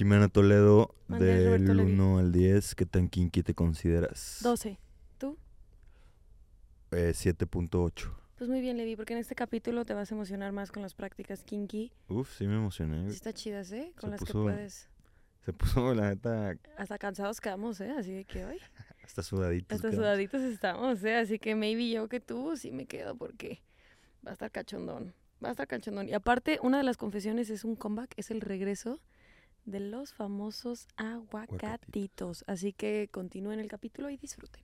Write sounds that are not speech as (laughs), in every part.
Jimena Toledo, del Roberto Levi. 1 al 10, ¿qué tan kinky te consideras? 12. Eh, 7.8. Pues muy bien, Levi, porque en este capítulo te vas a emocionar más con las prácticas kinky. Uf, sí me emocioné. Sí está chidas, ¿eh? Con Se las que puso- puedes. Se puso, la neta, Hasta cansados quedamos, ¿eh? Así de que hoy. (laughs) hasta sudadito. Hasta sudaditos estamos, ¿eh? Así que maybe yo que tú sí me quedo porque va a estar cachondón. Va a estar cachondón. Y aparte, una de las confesiones es un comeback, es el regreso de los famosos aguacatitos. Así que continúen el capítulo y disfruten.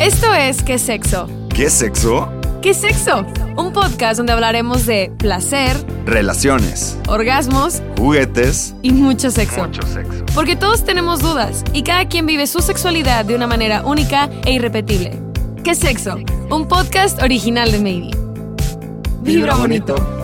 Esto es ¿Qué sexo? ¿Qué sexo? ¿Qué sexo? Un podcast donde hablaremos de placer, Relaciones, orgasmos juguetes, y mucho sexo. sexo. Porque todos tenemos dudas y cada quien vive su sexualidad de una manera única e irrepetible. ¿Qué sexo? Un podcast original de Maybe. Vibra bonito.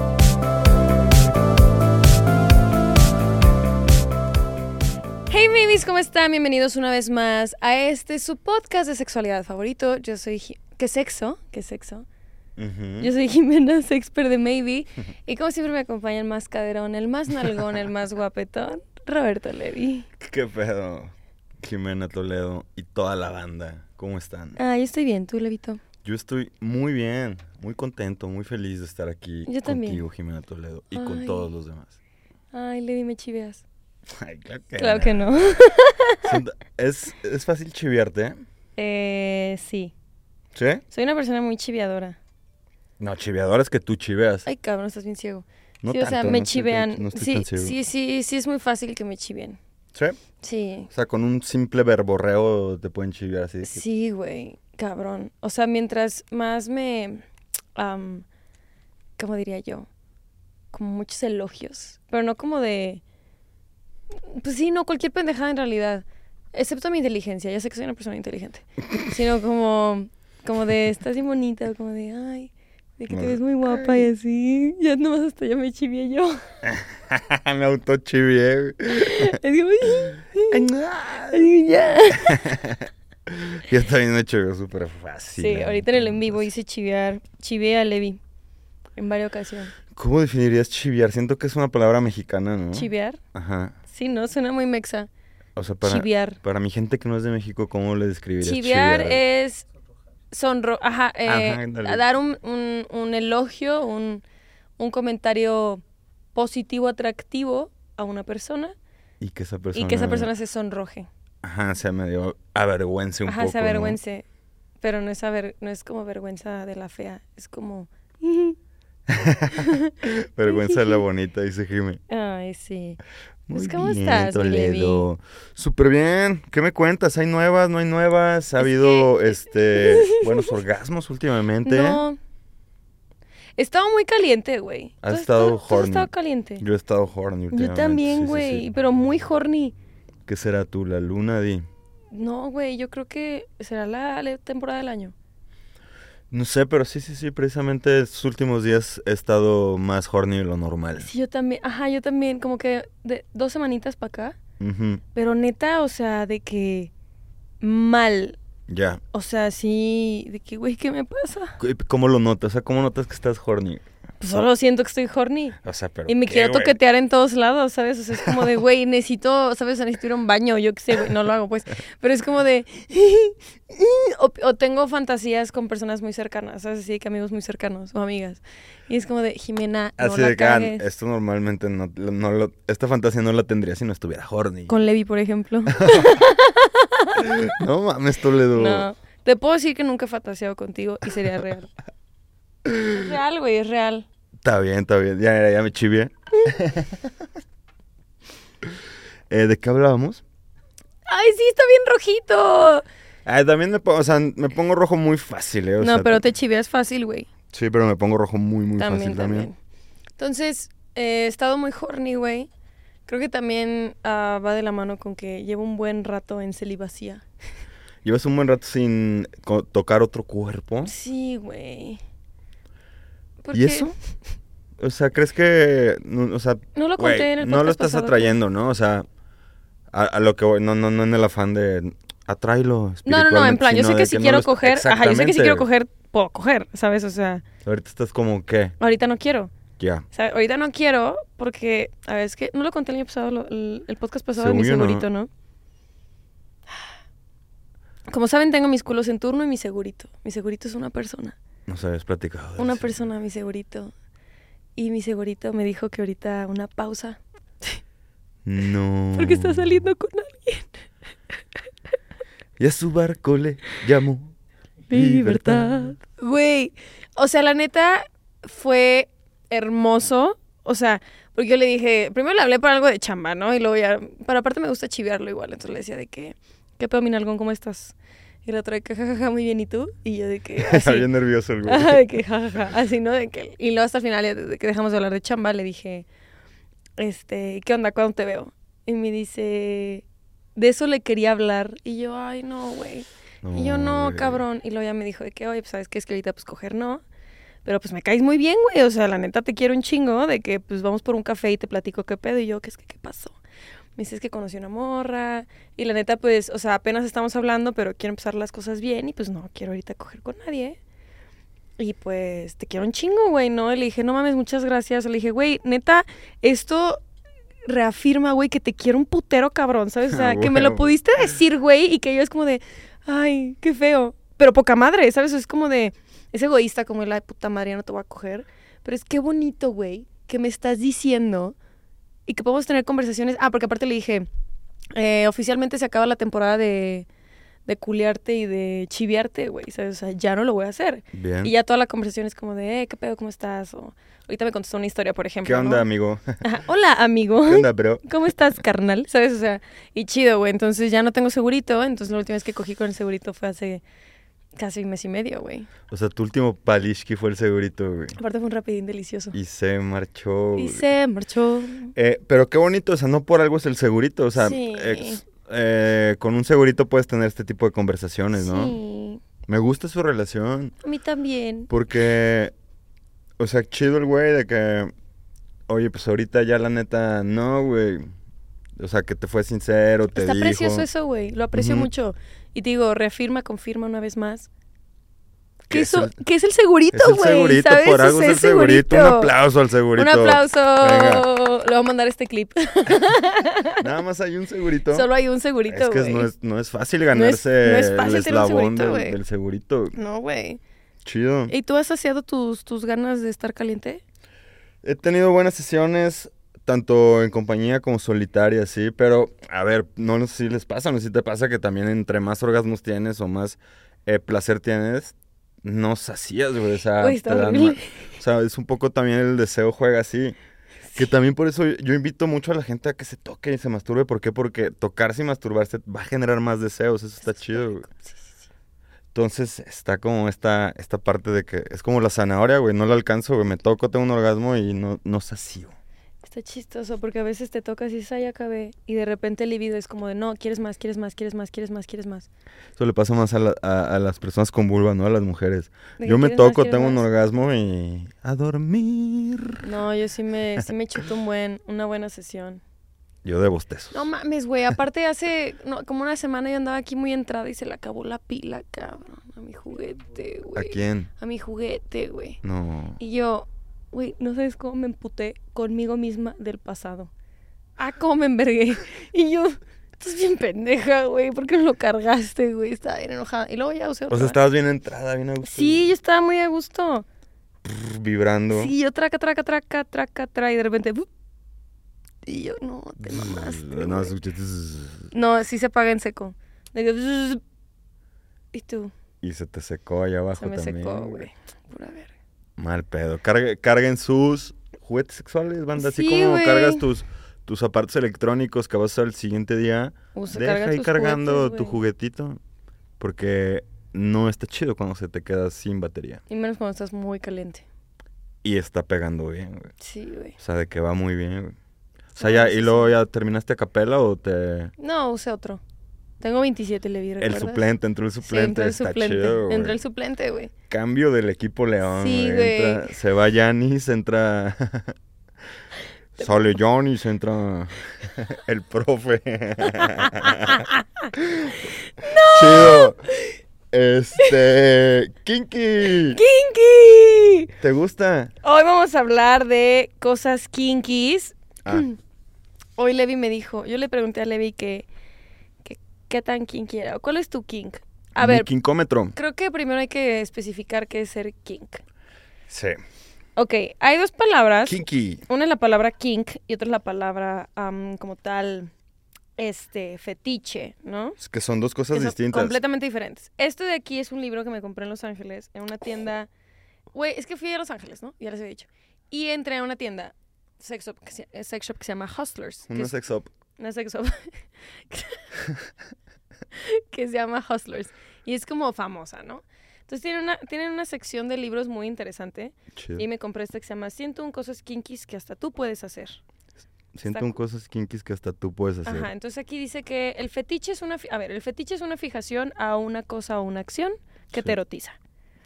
Hey babies, ¿cómo están? Bienvenidos una vez más a este su podcast de sexualidad favorito. Yo soy ¿Qué sexo? ¿Qué sexo? Yo soy Jimena, expert de Maybe. (laughs) Y como siempre me acompaña el más caderón, el más nalgón, el más guapetón, Roberto Levi. ¿Qué pedo? Jimena Toledo y toda la banda, ¿cómo están? Ah, yo estoy bien, tú, Levito. Yo estoy muy bien, muy contento, muy feliz de estar aquí Yo también. contigo, Jimena Toledo, y con todos los demás. Ay, Levi, me chiveas. (laughs) Ay, claro que Claro que no. (laughs) Es, es fácil chiviarte, Eh, sí. ¿sí? Soy una persona muy chiveadora. No, chiveador es que tú chiveas. Ay, cabrón, estás bien ciego. no sí, o sea, tanto, me no estoy chivean. no estoy sí, tan ciego. sí, sí, sí, es muy fácil que me chiveen. ¿Sí? Sí. O sea, con un simple verborreo te pueden chivear así. Sí, güey, cabrón. O sea, mientras más me... ¿Cómo diría yo? Como muchos elogios. Pero no como de... Pues sí, no, cualquier pendejada en realidad. Excepto mi inteligencia. Ya sé que soy una persona inteligente. Sino como... Como de, estás bien bonita. Como de, ay... De que te ves muy guapa y así. Ya nomás hasta ya me chivié yo. (laughs) Me autochivié. Es como, ya. (laughs) Yo también me chivió súper fácil. Sí, ahorita en el en vivo pues. hice chivear. Chiveé a Levi. En varias ocasiones. ¿Cómo definirías chiviar? Siento que es una palabra mexicana, ¿no? ¿Chivear? Ajá. Sí, no, suena muy mexa. O sea, para, Chivear. para mi gente que no es de México, ¿cómo le describirías chiviar? es sonro... Ajá, eh, Ajá, dar un, un, un elogio, un, un comentario positivo, atractivo a una persona Y que esa persona... y que esa persona se sonroje. Ajá, se medio avergüence un Ajá, poco, se ¿no? avergüence. Pero no es, aver- no es como vergüenza de la fea, es como... (laughs) Vergüenza de la (laughs) bonita, dice Jimmy. Ay, sí. Muy Pues, ¿cómo bien, estás? Toledo. Súper bien. ¿Qué me cuentas? ¿Hay nuevas? ¿No hay nuevas? ¿Ha Es habido que- (laughs) este buenos orgasmos últimamente? No. Estaba muy caliente, güey. Has estado horny. estaba caliente. Yo he estado horny Yo últimamente. sí, también, sí, güey, sí. pero muy horny. ¿Qué será tú, la luna, Di? No, güey, yo creo que será la temporada del año. No sé, pero sí, sí, sí. Precisamente estos últimos días he estado más horny de lo normal. Sí, yo también, ajá, yo también, como que de dos semanitas para acá. Ujú, Pero neta, o sea, de que mal. Ya. O sea, sí, de que, güey, ¿qué me pasa? ¿Cómo lo notas? O sea, ¿cómo notas que estás horny? Pues solo siento que estoy horny. O sea, pero Y me ¿qué, quiero güey? toquetear en todos lados, ¿sabes? O sea, es como de, güey, necesito, ¿sabes? Necesito ir a un baño, yo qué sé, güey, no lo hago, pues. Pero es como de... (laughs) O, o tengo fantasías con personas muy cercanas, ¿sabes? Así que amigos muy cercanos o amigas. Y es como de, Jimena, no Así la de ah, cagues. esto normalmente no, no lo- esta fantasía no la tendría si no estuviera horny. Con Levi, por ejemplo. (laughs) No mames, Toledo. no. Te puedo decir que nunca he fantaseado contigo y sería real. Es real, güey, es real. Está bien, está bien. Ya, ya, ya me chivié. (laughs) Eh, ¿De qué hablábamos? ¡Ay, sí, está bien rojito! Ah, también me pongo, o sea, me pongo rojo muy fácil, ¿eh? O no, sea, pero te chiveas fácil, güey. Sí, pero me pongo rojo muy, muy también, fácil también. también. Entonces, eh, he estado muy horny, güey. Creo que también ah, va de la mano con que llevo un buen rato en celibacía. Llevas un buen rato sin tocar otro cuerpo. Sí, güey. ¿Y eso? O sea, ¿crees que, no, o sea, No lo conté en el no lo estás pasado. atrayendo, ¿no? O sea, a, a lo que voy, no, no, no en el afán de atráelo No, no, no, en plan, yo sé que si quiero coger, ajá, yo sé que si quiero coger, puedo coger, ¿sabes? O sea, Ahorita estás como, ¿qué? ahorita no quiero. Ya. O sea, ahorita no quiero porque, a ver, es que no lo conté el año pasado, lo- el, el podcast pasado de mi no. segurito, ¿no? Como saben, tengo mis culos en turno y mi segurito. Mi segurito es una persona. Nos habías platicado. de Una eso. persona, mi segurito. Y mi segurito me dijo que ahorita una pausa. No. Porque está saliendo con alguien. Y a su barco le llamó. Libertad. Güey, o sea, la neta fue hermoso. O sea, porque yo le dije, primero le hablé para algo de chamba, ¿no? Y luego ya, pero aparte me gusta chiviarlo igual. Entonces le decía de que, ¿qué pedo, mi nalgón? ¿Cómo estás? Y la otra de que, jajaja, muy bien, ¿y tú? Y yo de que, (laughs) así. bien nervioso el güey. Ajá, de que jajaja, así, ¿no? De que, y luego hasta el final, de que dejamos de hablar de chamba, le dije, este, ¿qué onda? ¿Cuándo te veo? Y me dice, de eso le quería hablar. Y yo, ay, no, güey. Y yo, no, güey. cabrón. Y luego ya me dijo de que, oye, pues, ¿sabes qué? Es que ahorita, pues, coger no. Pero, pues, me caes muy bien, güey. O sea, la neta te quiero un chingo de que, pues, vamos por un café y te platico qué pedo. Y yo, ¿qué es que qué pasó? Me dice, es que conocí una morra. Y la neta, pues, o sea, apenas estamos hablando, pero quiero empezar las cosas bien. Y, pues, no quiero ahorita coger con nadie. Y, pues, te quiero un chingo, güey, ¿no? Y le dije, no mames, muchas gracias. Le dije, güey, neta, esto reafirma, güey, que te quiero un putero cabrón, ¿sabes? O sea, Ah, que me lo pudiste decir, güey, y que yo es como de, ay, qué feo. Pero poca madre, ¿sabes? Es como de, es egoísta como la puta madre, ya no te voy a coger. Pero es qué bonito, güey, que me estás diciendo y que podemos tener conversaciones. Ah, porque aparte le dije, eh, oficialmente se acaba la temporada de, de culiarte y de chiviarte, güey, ¿sabes? O sea, ya no lo voy a hacer. Bien. Y ya toda la conversación es como de, eh, ¿qué pedo? ¿Cómo estás? O ahorita me contestó una historia, por ejemplo. ¿Qué onda, ¿no? amigo? Ajá, Hola, amigo. ¿Qué onda, bro? (laughs) ¿Cómo estás, carnal? ¿Sabes? O sea, y chido, güey. Entonces ya no tengo segurito. Entonces la última vez que cogí con el segurito fue hace casi un mes y medio, güey. O sea, tu último palishki fue el segurito, güey. Aparte fue un rapidín delicioso. Y se marchó. Y güey. se marchó. Eh, pero qué bonito, o sea, no por algo es el segurito, o sea, Sí. ex- eh, con un segurito puedes tener este tipo de conversaciones, ¿no? Sí. Me gusta su relación, A mí también. porque, o sea, chido el güey de que, oye, pues ahorita ya la neta, no, güey. O sea, que te fue sincero, te Está dijo. precioso eso, güey. Lo aprecio mucho. Y te digo, reafirma, confirma una vez más. Que es el- es el segurito, Es el güey. segurito, ¿sabes? por algo es el segurito. Un aplauso al Un segurito. aplauso. Venga. Le voy a mandar este clip. (laughs) Nada más hay un segurito. Solo hay un segurito, es que güey. no es, no es fácil ganarse no es fácil el un eslabón segurito, del, güey. del segurito. No, güey. Chido. ¿Y tú has saciado tus, tus ganas de estar caliente? He tenido buenas sesiones, tanto en compañía como solitaria, sí, pero a ver, no sé si les pasa, no sé si te pasa que también entre más orgasmos tienes o más eh, placer tienes, no sacías, güey, o sea, te dan o es un poco también el deseo juega así. Que también por eso yo invito mucho a la gente a que se toque y se masturbe. ¿Por qué? Porque tocarse y masturbarse va a generar más deseos. Eso está chido, güey. Sí, sí, sí. Entonces está como esta, esta parte de que es como la zanahoria, güey. No la alcanzo, güey. Me toco, tengo un orgasmo y no, no sacio. Está chistoso porque a veces te tocas y dices, ay, ya acabé. Y de repente el libido es como de, no, quieres más, quieres más, quieres más, quieres más, quieres más. Eso le pasa más a, la- a- a las personas con vulva, ¿no? A las mujeres. Yo me más, toco, tengo un orgasmo y... A dormir. No, yo sí me, sí me chuto un buen, una buena sesión. Yo de bostezo. No mames, güey. Aparte hace no, como una semana yo andaba aquí muy entrada y se le acabó la pila, cabrón. A mi juguete, ¿A güey. quién? A mi juguete, güey. No. Y yo, güey, no sabes cómo me emputé conmigo misma del pasado. Ah, cómo me envergué. Y yo, estás bien pendeja, güey. ¿Por qué no lo cargaste, güey? Estaba bien enojada. Y luego ya usé O otro. sea, estabas bien entrada, bien a gusto. Sí, yo estaba muy a gusto. Vibrando. Sí, yo traca, traca, traca, traca, traca. Y de repente, ¡bup! y yo, no, te mamaste. No, No, sí se apaga en seco. Y tú, Y se te secó allá abajo se me también. secó, güey. Pura verga. Mal pedo. Cargue- carguen sus juguetes sexuales, banda. Así Sí, como güey. cargas tus, tus aparatos electrónicos que vas a usar el siguiente día. Usa, Deja carga ahí cargando juguetes, tu juguetito. Porque no está chido cuando se te queda sin batería. Y menos cuando estás muy caliente. Y está pegando bien, güey. Sí, güey. O sea, de que va muy bien, güey. O sea, ya, sí, y luego sí. ya terminaste a capela o te. No, usé otro. Tengo 27, le vi, El ¿recuerdas? suplente, entró el Sí, suplente. entró el está suplente. chido, güey. entró el suplente, güey. Cambio del equipo León. Sí, güey. Entra- se va Yanis, entra. (laughs) Sale Yanis, entra el profe. (laughs) (laughs) Chido. Este. Kinky. ¡Kinky! ¿Te gusta? Hoy vamos a hablar de cosas kinkies. Ah, (clears throat) Hoy Levi me dijo, yo le pregunté a Levi que qué tan kinky era. ¿Cuál es tu kink? A mi ver, kinkómetro. creo que primero hay que especificar qué es ser kink. Sí. Ok, hay dos palabras. Kinky. Una es la palabra kink y otra es la palabra como tal, este, fetiche, ¿no? Es que son dos cosas Que son distintas. completamente diferentes. Esto de aquí es un libro que me compré en Los Ángeles, en una tienda. Güey, es que fui a Los Ángeles, ¿no? Ya les había dicho. Y entré a una tienda, sex shop que se, eh, sex shop que se llama Hustlers. Una sex up. Una sex shop (laughs) que se llama Hustlers. Y es como famosa, ¿no? Entonces tienen una, tienen una sección de libros muy interesante. Y me compré esta que se llama 101 cosas kinkies que hasta tú puedes hacer. Siento está un cool. cosas kinkies que hasta tú puedes hacer. Ajá, entonces aquí dice que el fetiche es una... A ver, el fetiche es una fijación a una cosa o una acción que Sí. te erotiza.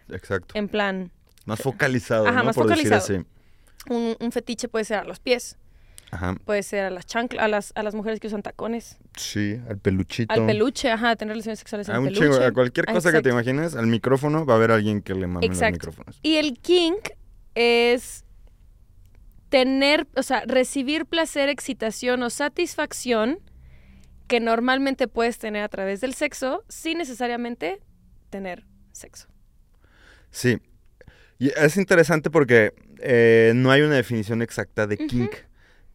Exacto. En plan, Más focalizado, Ajá, ¿no? más Por focalizado. decir así. un, un fetiche puede ser a los pies, Ajá. puede ser a las chanclas, a las, a las mujeres que usan tacones, Sí, al peluchito. al peluche, ajá, tener relaciones sexuales en A un peluche. chingo, a cualquier cosa que te imagines, al micrófono va a haber alguien que le mame los Exacto. micrófonos. Y el kink es tener, o sea, recibir placer, excitación o satisfacción que normalmente puedes tener a través del sexo sin necesariamente tener sexo. Sí. Y es interesante porque eh, no hay una definición exacta de kink.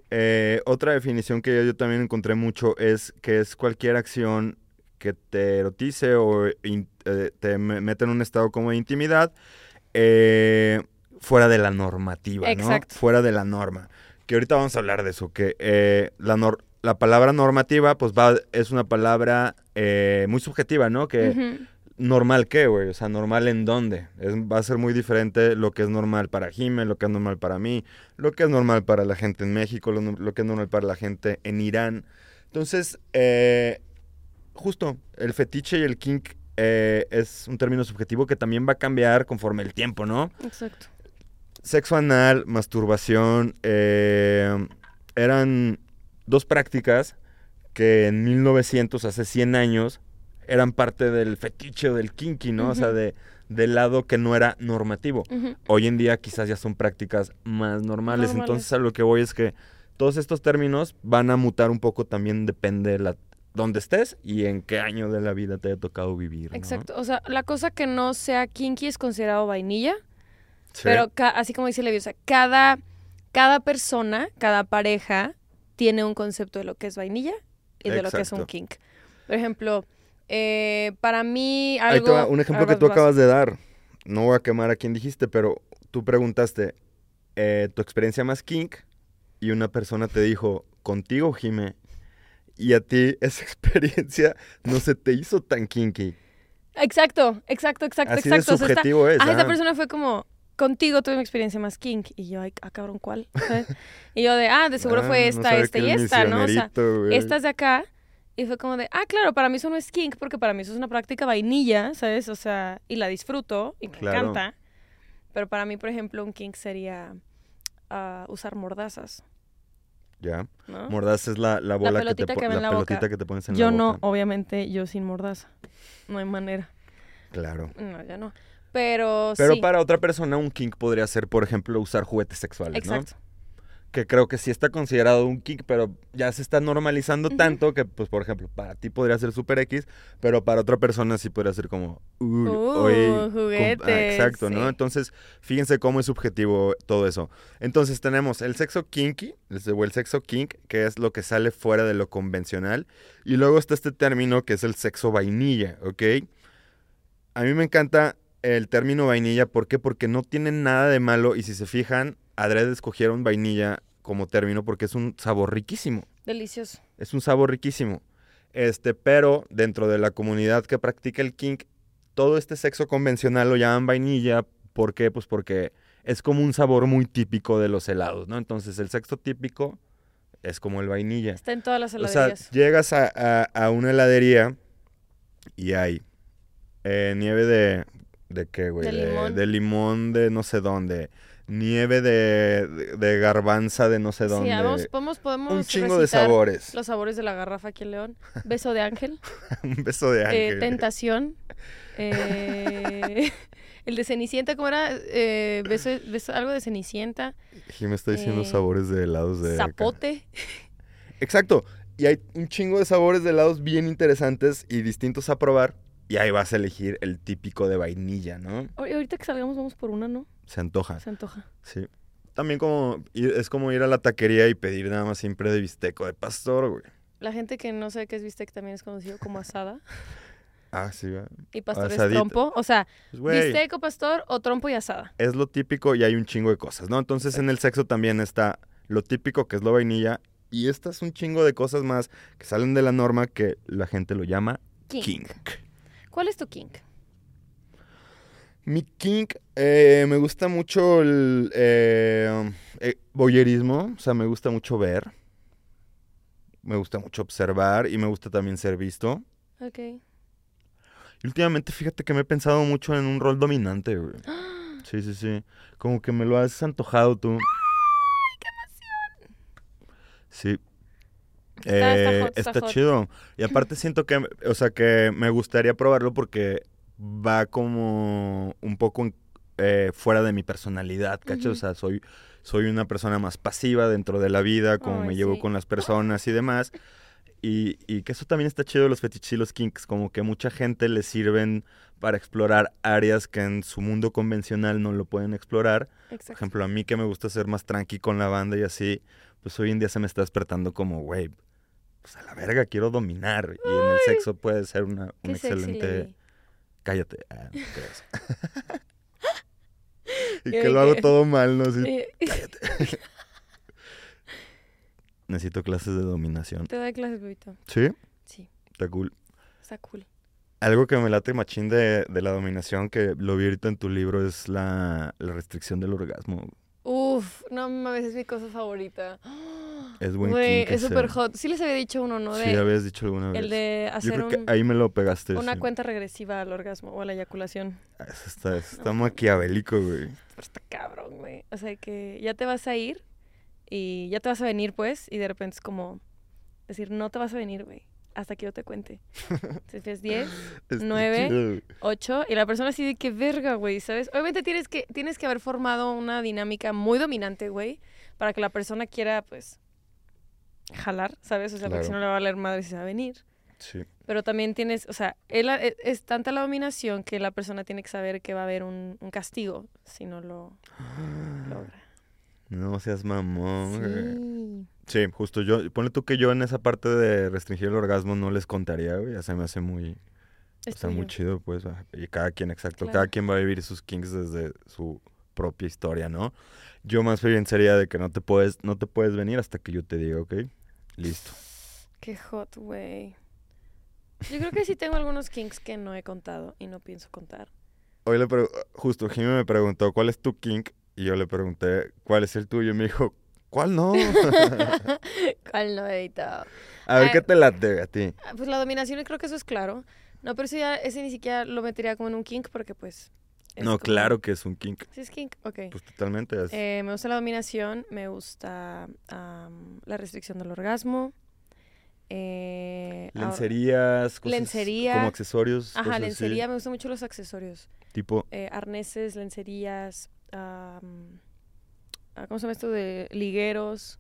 Eh, otra definición que yo también encontré mucho es que es cualquier acción que te erotice o in- eh, te me- mete en un estado como de intimidad eh, fuera de la normativa, ¿no? Exacto. Fuera de la norma. Que ahorita vamos a hablar de eso, que eh, la, nor- la palabra normativa pues va, es una palabra eh, muy subjetiva, ¿no? Que. ¿Normal qué, güey? O sea, ¿normal en dónde? Es- va a ser muy diferente lo que es normal para Jime, lo que es normal para mí, lo que es normal para la gente en México, lo que es normal para la gente en Irán. Entonces, eh, justo, el fetiche y el kink eh, es un término subjetivo que también va a cambiar conforme el tiempo, ¿no? Exacto. Sexo anal, masturbación, eh, eran dos prácticas que en 1900, hace 100 años, eran parte del fetiche o del kinky, ¿no? O sea, de, del lado que no era normativo. Hoy en día quizás ya son prácticas más normales. Normales. Entonces a lo que voy es que todos estos términos van a mutar un poco también depende de la, dónde estés y en qué año de la vida te haya tocado vivir. ¿no? Exacto. O sea, la cosa que no sea kinky es considerado vainilla, Sí. pero así como dice Levi, o sea, cada, cada persona, cada pareja tiene un concepto de lo que es vainilla y de lo que es un kink. Por ejemplo, eh, para mí Ahí algo... te va, un ejemplo que tú vas. acabas de dar. No voy a quemar a quien dijiste, pero tú preguntaste eh, tu experiencia más kink y una persona te dijo, contigo, Jime, y a ti (laughs) esa experiencia no se te hizo tan kinky. Exacto, exacto, exacto, Así exacto. de O sea, subjetivo es. Ah, esta ah. persona fue como, contigo tuve mi experiencia más kink. Y yo, ay, ah, cabrón, ¿cuál? Y yo de, ah, de seguro Ah, fue esta, esta y esta, ¿no? O sea, misionerito, güey. esta es de acá. Y fue como de, ah, claro, para mí eso no es kink, porque para mí eso es una práctica vainilla, ¿sabes? O sea, y la disfruto y me Claro. encanta. Pero para mí, por ejemplo, un kink sería ah, usar mordazas, Ya. ¿no? Mordaz es la, la bola que te pelotita que la la pelotita te pones en yo la no, boca. obviamente, yo sin mordaza. No hay manera. Claro. No, ya no. Pero, Pero sí. para otra persona un kink podría ser, por ejemplo, usar juguetes sexuales, ¿no? Que creo que sí está considerado un kick, pero ya se está normalizando tanto que, pues, por ejemplo, para ti podría ser super X, pero para otra persona sí podría ser como, Uh, oye, ah, juguetes, exacto, ¿no? Entonces, fíjense cómo es subjetivo todo eso. Entonces, tenemos el sexo kinky, o el sexo kink, que es lo que sale fuera de lo convencional, y luego está este término que es el sexo vainilla, ¿ok? A mí me encanta el término vainilla, ¿por qué? Porque no tiene nada de malo, y si se fijan, adrede escogieron vainilla como término porque es un sabor riquísimo. Delicioso. Es un sabor riquísimo. Este, pero dentro de la comunidad que practica el kink, todo este sexo convencional lo llaman vainilla. ¿Por qué? Pues porque es como un sabor muy típico de los helados, ¿no? Entonces el sexo típico es como el vainilla. Está en todas las O sea, heladerías. llegas a, a- a una heladería y hay eh, nieve de... ¿De qué, güey? De limón. de limón de no sé dónde. Nieve de, de, de garbanza de no sé dónde. sí, vamos, podemos, podemos un chingo de sabores. Los sabores de la garrafa aquí en León. Beso de ángel. (laughs) un beso de eh, ángel. tentación. eh, (laughs) El de Cenicienta, ¿cómo era? Eh, beso, beso- algo de Cenicienta. Jim está diciendo Eh, sabores de helados de... acá. Zapote. (laughs) Exacto. Y hay un chingo de sabores de helados bien interesantes y distintos a probar. Y ahí vas a elegir el típico de vainilla, ¿no? Ahor- Ahorita que salgamos vamos por una, ¿no? Se antoja. Se antoja. Sí. También como es como ir a la taquería y pedir nada más siempre de bistec o de pastor, güey. La gente que no sabe qué es bistec también es conocido como asada. (laughs) Ah, sí, güey. Y pastor es trompo. O sea, Pues, bistec o pastor o trompo y asada. es lo típico y hay un chingo de cosas, ¿no? Entonces en el sexo también está lo típico que es lo vainilla y estas un chingo de cosas más que salen de la norma que la gente lo llama King. kink. ¿Cuál es tu kink? Mi kink, eh, me gusta mucho el eh, eh, voyerismo, o sea, me gusta mucho ver, me gusta mucho observar y me gusta también ser visto. Ok. Y últimamente, fíjate que me he pensado mucho en un rol dominante, güey. (gasps) Sí, sí, sí. Como que me lo has antojado tú. ¡Ay, qué emoción! Sí. Está- está Eh, hot, está está hot. chido. Y aparte siento que, o sea, que me gustaría probarlo porque va como un poco en- eh, fuera de mi personalidad, ¿cachai? O sea, soy, soy una persona más pasiva dentro de la vida, como me llevo con las personas y demás. Y, y que eso también está chido de los fetiches y los kinks, como que mucha gente les sirven para explorar áreas que en su mundo convencional no lo pueden explorar. Por Exacto. ejemplo, a mí que me gusta ser más tranqui con la banda y así, pues hoy en día se me está despertando como, güey, pues a la verga, quiero dominar. Y en el sexo puede ser una, un sexy, excelente... lady. Cállate. Ah, no (laughs) y que lo hago todo mal, ¿no? Así, Eh, (laughs) (laughs) necesito clases de dominación. Te doy clases, bebito. ¿Sí? Sí, Está cool. está cool. Algo que me late machín de, de la dominación, que lo vi ahorita en tu libro, es la, la restricción del orgasmo. Uf, no mames, es mi cosa favorita. (gasps) Es buen Güey, es súper hot. Sí les había dicho uno, ¿no? De, Sí, habías dicho alguna vez. el de Yo hacer creo un- que ahí me lo pegaste. una sí. cuenta regresiva al orgasmo o a la eyaculación. Ah, Eso está, eso está maquiavélico, güey. Está cabrón, güey. O sea, que ya te vas a ir y ya te vas a venir, pues, y de repente es como decir, no te vas a venir, güey, hasta que yo te cuente. (laughs) Entonces es 10, (laughs) Está Nueve. chido, güey. 8 y la persona así de que verga, güey, ¿sabes? Obviamente tienes que, tienes que haber formado una dinámica muy dominante, güey, para que la persona quiera, pues, jalar, ¿sabes? O sea, porque si no le va a valer madre si se va a venir. Sí. Pero también tienes, o sea, él, es, es tanta la dominación que la persona tiene que saber que va a haber un, un castigo si no lo (gasps) logra. No seas mamón. Sí. Sí, justo yo. Ponle tú que yo en esa parte de restringir el orgasmo no les contaría, güey. Ya se me hace muy. Es o sea, muy chido, pues. ah, Y cada quien, exacto. Claro. Cada quien va a vivir sus kinks desde su propia historia, ¿no? Yo más bien sería de que no te puedes, no te puedes venir hasta que yo te diga, ¿ok? Listo. Qué hot, güey. Yo creo que sí tengo algunos kinks que no he contado y no pienso contar. Hoy le justo Jimmy me preguntó, ¿cuál es tu kink? Y yo le pregunté, ¿cuál es el tuyo? Y me dijo, ¿cuál no? (laughs) ¿Cuál no he editado? a ver, Ah, ¿qué te late a ti? Ah, Pues la dominación, creo que eso es claro. No, pero eso ya, ese ni siquiera lo metería como en un kink porque pues... es No, como- claro que es un kink. Sí es kink, ok. Pues totalmente es. Eh, me gusta la dominación, me gusta la restricción del orgasmo. Eh, lencerías, cosas lencería. como accesorios. Ajá, así, lencería, me gustan mucho los accesorios. tipo, Eh, arneses, lencerías, ah, ¿cómo se llama esto? De ligueros.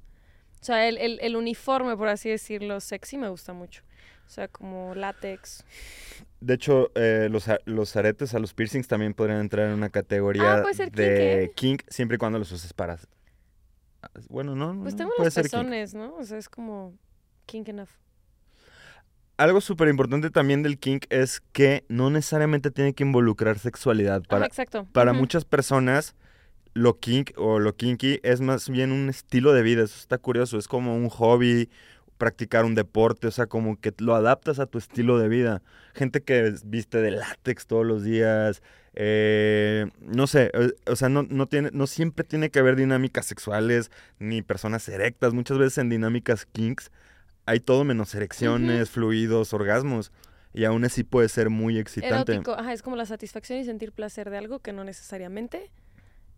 O sea, el, el, el uniforme, por así decirlo, sexy me gusta mucho. O sea, como látex. de hecho, eh, los, los aretes a los piercings también podrían entrar en una categoría Ah, puede ser kink, de ¿eh? kink, siempre y cuando los uses para... Ah, Bueno, no, Pues tengo los kink. pezones, ¿no? O sea, es como kink enough. Algo súper importante también del kink es que no necesariamente tiene que involucrar sexualidad. Para, exacto. para muchas personas, lo kink o lo kinky es más bien un estilo de vida. Eso está curioso. Es como un hobby, practicar un deporte. O sea, como que lo adaptas a tu estilo de vida. Gente que viste de látex todos los días. eh, no sé, o sea, no, no, tiene, no siempre tiene que haber dinámicas sexuales ni personas erectas. Muchas veces en dinámicas kinks hay todo menos erecciones, fluidos, orgasmos. Y aún así puede ser muy excitante. Erótico, ajá, es como la satisfacción y sentir placer de algo que no necesariamente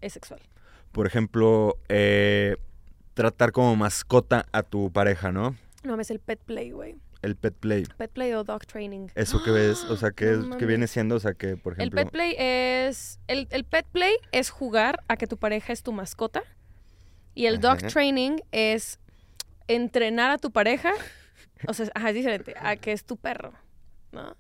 es sexual. Por ejemplo, eh, tratar como mascota a tu pareja, ¿no? No, es el pet play, güey. el pet play. Pet play o dog training. ¿Eso que ves? O sea, ¿qué, (gasps) es- qué viene siendo? O sea, que, por El ejemplo... pet play es. El, el pet play es jugar a que tu pareja es tu mascota. Y el dog training es entrenar a tu pareja. O sea, ajá, es diferente. A que es tu perro. ¿No?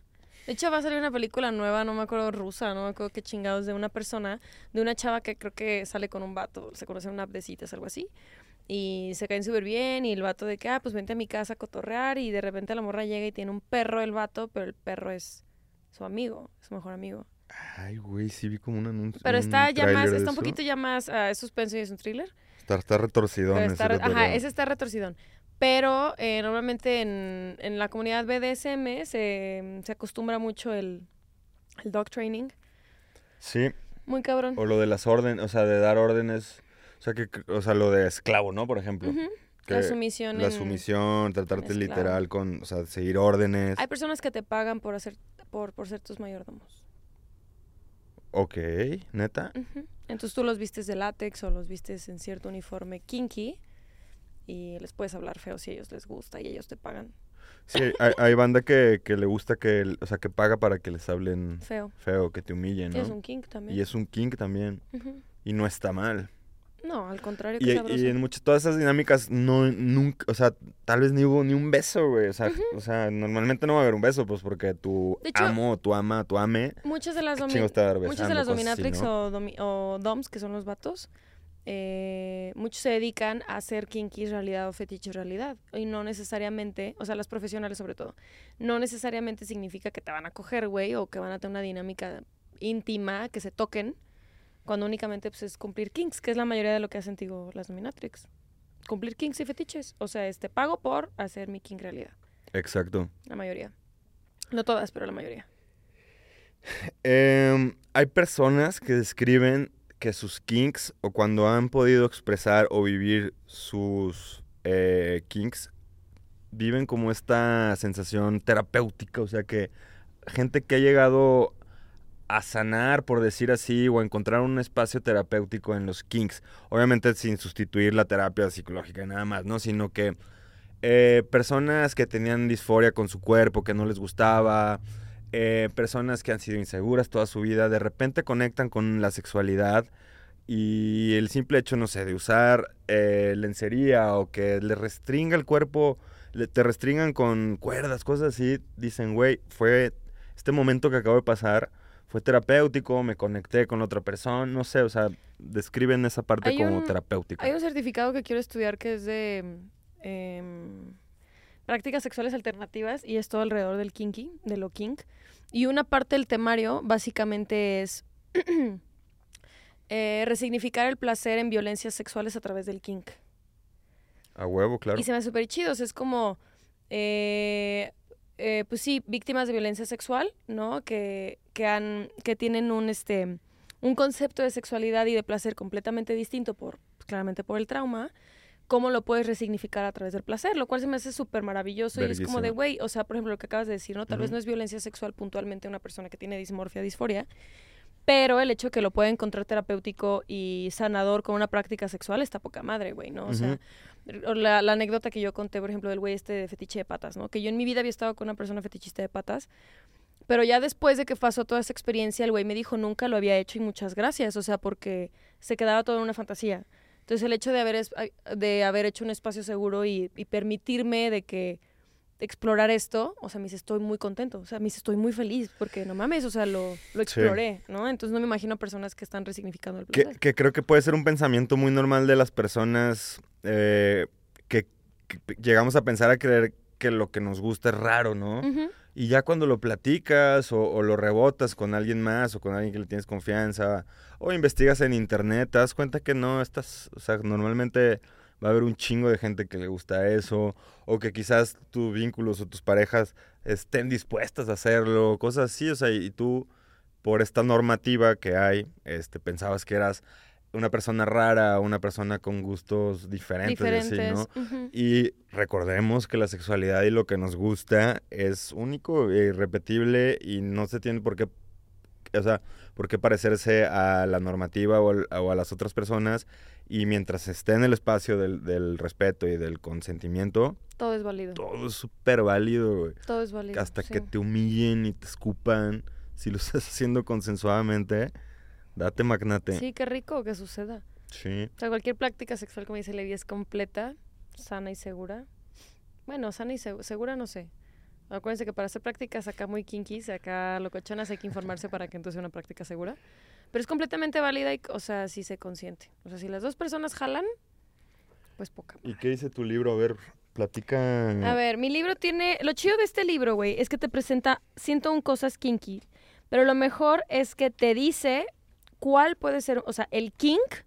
De hecho, va a salir una película nueva, no me acuerdo rusa, no me acuerdo qué chingados, de una persona, de una chava que creo que sale con un vato, se conoce en una app de citas, algo así. Y se caen súper bien, y el vato de que, ah, pues vente a mi casa a cotorrear, y de repente la morra llega y tiene un perro el vato, pero el perro es su amigo, su mejor amigo. Ay, güey, sí vi como un anuncio. Pero un está ya más, está un poquito ya más, ah, es suspenso y es un thriller. Está, está retorcidón. Pero está, ajá, ese está retorcidón. Pero eh, normalmente en, en la comunidad BDSM se, se acostumbra mucho el, el dog training. Sí, Muy cabrón. o lo de las órdenes, o sea, de dar órdenes. O sea, que, o sea, lo de esclavo, ¿no? Por ejemplo. Ujú. que La sumisión. La sumisión, tratarte esclavo. literal con, o sea, seguir órdenes. Hay personas que te pagan por hacer por, por ser tus mayordomos. Ok, neta. Entonces tú los vistes de látex o los vistes en cierto uniforme kinky y les puedes hablar feo si a ellos les gusta y ellos te pagan Sí, hay, hay banda que, que le gusta que, o sea, que paga para que les hablen feo. feo, que te humillen, ¿no? es un kink también. Y es un king también. Y no está mal. No, al contrario, que Y, en muchas, todas esas dinámicas, no, nunca, o sea, tal vez ni hubo ni un beso, güey. O sea, o sea, normalmente no va a haber un beso, pues porque tu hecho- amo, tu ama, tu ame, Muchas de las, ¿Qué domi- muchas de las así, dominatrix ¿no? o, domi- o doms, que son los vatos, eh, muchos se dedican a hacer kinky realidad o fetiche realidad. Y no necesariamente, o sea, las profesionales sobre todo, no necesariamente significa que te van a coger, güey, o que van a tener una dinámica íntima, que se toquen, cuando únicamente pues, es cumplir kinks, que es la mayoría de lo que hacen, digo, las dominatrix. Cumplir kinks y fetiches. O sea, este pago por hacer mi kink realidad. exacto. La mayoría. No todas, pero la mayoría. Em, hay personas que describen que sus kinks o cuando han podido expresar o vivir sus eh, kinks viven como esta sensación terapéutica, o sea que gente que ha llegado a sanar, por decir así, o a encontrar un espacio terapéutico en los kinks, obviamente sin sustituir la terapia psicológica y nada más, ¿no? Sino que eh, personas que tenían disforia con su cuerpo, que no les gustaba, eh, personas que han sido inseguras toda su vida, de repente conectan con la sexualidad y el simple hecho, no sé, de usar eh, lencería o que le restringa el cuerpo, le- te restringan con cuerdas, cosas así, dicen, güey, fue este momento que acabo de pasar, fue terapéutico, me conecté con otra persona, no sé, o sea, describen esa parte Hay como un- terapéutica. Hay un certificado que quiero estudiar que es de em, prácticas sexuales alternativas y es todo alrededor del kinky, de lo kink. Y una parte del temario básicamente es (clears throat) eh, resignificar el placer en violencias sexuales a través del kink. A huevo, claro. Y se me hace súper chido, o sea, es como, eh, eh, pues sí, víctimas de violencia sexual, ¿no? Que, que, han, que tienen un, este, un concepto de sexualidad y de placer completamente distinto, por, pues, claramente por el trauma, cómo lo puedes resignificar a través del placer, lo cual se me hace súper maravilloso y es como de, güey, o sea, por ejemplo, lo que acabas de decir, ¿no? Tal vez no es violencia sexual puntualmente una persona que tiene dismorfia, disforia, pero el hecho de que lo pueda encontrar terapéutico y sanador con una práctica sexual está poca madre, güey, ¿no? O sea, la anécdota que yo conté, por ejemplo, del güey este de fetiche de patas, ¿no? Que yo en mi vida había estado con una persona fetichista de patas, pero ya después de que pasó toda esa experiencia, el güey me dijo nunca lo había hecho y muchas gracias, o sea, porque se quedaba todo en una fantasía. Entonces el hecho de haber, es- de haber hecho un espacio seguro y, y permitirme de que explorar esto, o sea, me dice, estoy muy contento, o sea, me dice, estoy muy feliz, porque no mames, o sea, lo, lo exploré, ¿no? Entonces no me imagino personas que están resignificando el placer. que creo que puede ser un pensamiento muy normal de las personas eh, que, que llegamos a pensar a creer que lo que nos gusta es raro, ¿no? Y ya cuando lo platicas o, o lo rebotas con alguien más o con alguien que le tienes confianza o investigas en internet, te das cuenta que no estás, o sea, normalmente va a haber un chingo de gente que le gusta eso o que quizás tus vínculos o tus parejas estén dispuestas a hacerlo, cosas así, o sea, y tú por esta normativa que hay, este, pensabas que eras una persona rara, una persona con gustos diferentes, y recordemos que la sexualidad y lo que nos gusta es único e irrepetible y no se tiene por qué o sea, ¿por qué parecerse a la normativa o, al- o a las otras personas? Y mientras esté en el espacio del, del respeto y del consentimiento, Todo es válido. Todo, todo es súper válido, güey. es válido. Hasta sí. que te humillen y te escupan, si lo (laughs) estás haciendo consensuadamente, date magnate. Sí, qué rico que suceda. Sí. O sea, cualquier práctica sexual, como dice Levi, es completa, sana y segura. Bueno, sana y segu- segura no sé. Acuérdense que para hacer prácticas acá muy kinky, acá locochonas, hay que informarse para que entonces sea una práctica segura. Pero es completamente válida y, o sea, si se consiente. O sea, si las dos personas jalan, pues poca. ¿Y qué dice tu libro? A ver, platica. A ver, mi libro tiene... Lo chido de este libro, güey, es que te presenta 101 cosas kinky. Pero lo mejor es que te dice cuál puede ser, o sea, el kink,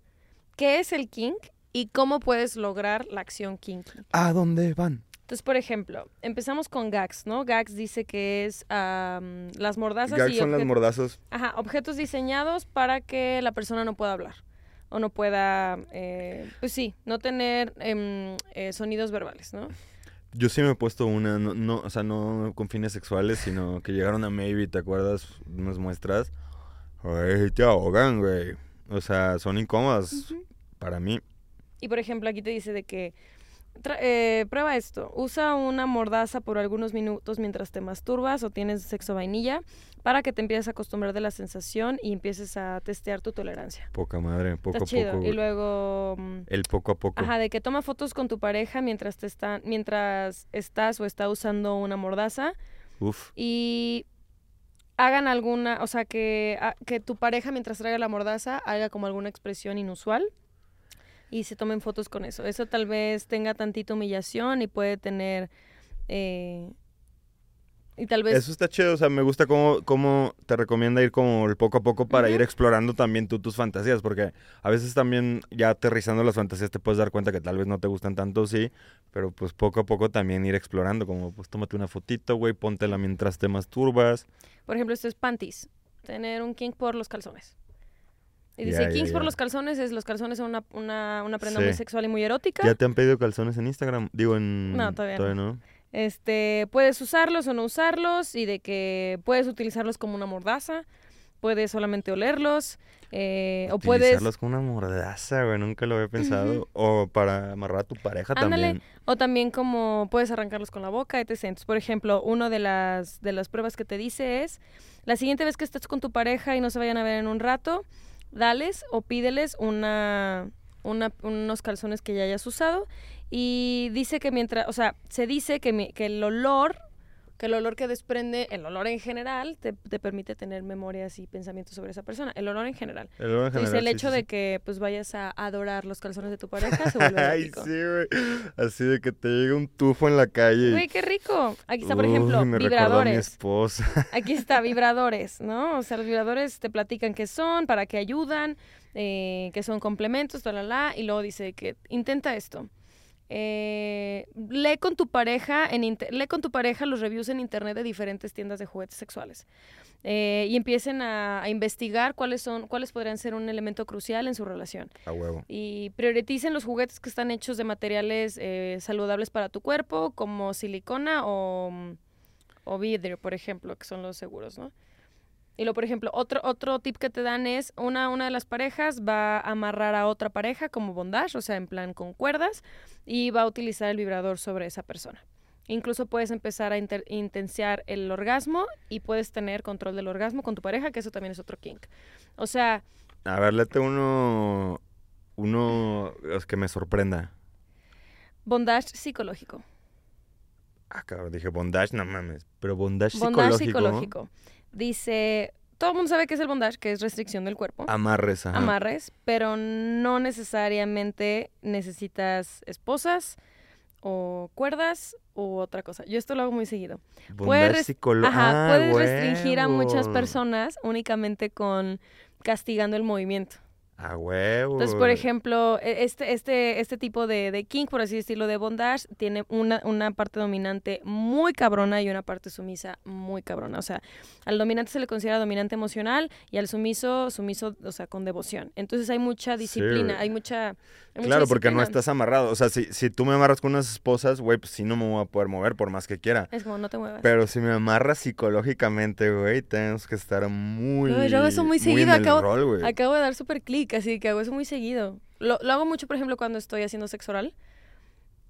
qué es el kink y cómo puedes lograr la acción kinky. ¿A dónde van? Entonces, por ejemplo, empezamos con Gax, ¿no? Gax dice que es las mordazas y son las mordazas. Ajá, objetos diseñados para que la persona no pueda hablar o no pueda, eh, pues sí, no tener em, eh, sonidos verbales, ¿no? Yo sí me he puesto una, no, no, o sea, no con fines sexuales, sino que llegaron a Maybe, ¿te acuerdas? Unas muestras. Ay, te ahogan, güey. O sea, son incómodas para mí. Y por ejemplo, aquí te dice de que eh, prueba esto, usa una mordaza por algunos minutos mientras te masturbas o tienes sexo vainilla para que te empieces a acostumbrar de la sensación y empieces a testear tu tolerancia. Poca madre, poco Está a chido. poco. y luego mm, El poco a poco. Ajá, de que toma fotos con tu pareja mientras te están, mientras estás o está usando una mordaza Uf. y hagan alguna, o sea, que, a- que tu pareja mientras traiga la mordaza haga como alguna expresión inusual y se tomen fotos con eso. Eso tal vez tenga tantita humillación y puede tener eh, y tal vez Eso está chido, o sea, me gusta cómo, cómo te recomienda ir como el poco a poco para ir explorando también tú tus fantasías, porque a veces también ya aterrizando las fantasías te puedes dar cuenta que tal vez no te gustan tanto, sí, pero pues poco a poco también ir explorando, como pues tómate una fotito, güey, póntela mientras te masturbas. Por ejemplo, esto es panties. Tener un kink por los calzones. Y dice, ya, kinks por los calzones es los calzones son una, una, una prenda Sí. muy sexual y muy erótica. ¿Ya te han pedido calzones en Instagram? Digo, en... No, todavía no. Este, puedes usarlos o no usarlos y de que puedes utilizarlos como una mordaza, puedes solamente olerlos eh, o puedes... Utilizarlos con una mordaza, güey, nunca lo había pensado. O para amarrar a tu pareja Ándale. también. O también como puedes arrancarlos con la boca, etc. Entonces, por ejemplo, una de las, de las pruebas que te dice es, la siguiente vez que estés con tu pareja y no se vayan a ver en un rato, dales o pídeles una, una- unos calzones que ya hayas usado. Y dice que mientras, o sea, se dice que, mi- que el olor, que el olor que desprende, el olor en general, te, te permite tener memorias y pensamientos sobre esa persona. El olor en general. El olor en Entonces, general, el sí, hecho sí, de sí. que pues vayas a adorar los calzones de tu (laughs) pareja se vuelve Ay, sí, güey. Así de que te llega un tufo en la calle. y- Güey, qué rico. Aquí está, por Uy, ejemplo, me recordó a mi vibradores. esposa. (laughs) Aquí está, vibradores, ¿no? O sea, los vibradores te platican qué son, para qué ayudan, eh, que son complementos, la, la, la, y luego dice que intenta esto. Eh, lee con tu pareja en lee con tu pareja los reviews en internet de diferentes tiendas de juguetes sexuales Eh, y empiecen a, a investigar cuáles son cuáles podrían ser un elemento crucial en su relación A huevo. y prioricen los juguetes que están hechos de materiales eh, saludables para tu cuerpo, como silicona o, o vidrio, por ejemplo, que son los seguros, ¿no? Y luego, por ejemplo, otro, otro tip que te dan es una, una de las parejas va a amarrar a otra pareja como bondage, o sea, en plan con cuerdas, y va a utilizar el vibrador sobre esa persona. Incluso puedes empezar a intensiar el orgasmo y puedes tener control del orgasmo con tu pareja, que eso también es otro kink. O sea, A ver, léete uno. Uno es que me sorprenda. bondage psicológico. Ah, cabrón, dije bondage, no mames. Pero bondage, Bondage psicológico. psicológico. Dice, todo el mundo sabe que es el bondage, que es restricción del cuerpo, Amarres, ajá. amarres, pero no necesariamente necesitas esposas o cuerdas u otra cosa. Yo esto lo hago muy seguido. Bondage Puedes Ajá, Ah, puedes restringir a muchas personas únicamente con castigando el movimiento. A huevo. Entonces, por ejemplo, e- este, este, este tipo de, de king, por así decirlo, de bondage, tiene una, una parte dominante muy cabrona y una parte sumisa muy cabrona. O sea, al dominante se le considera dominante emocional y al sumiso, sumiso, o sea, con devoción. Entonces hay mucha disciplina, hay mucha... Claro, porque no estás amarrado. O sea, si, si tú me amarras con unas esposas, güey, pues sí no me voy a poder mover por más que quiera. Es como, no te muevas. Pero si me amarras psicológicamente, güey, tenemos que estar muy. No, yo hago eso muy seguido, acabo- rol. Acabo de dar súper clic, así que hago eso muy seguido. Lo, lo hago mucho, por ejemplo, cuando estoy haciendo sexo oral.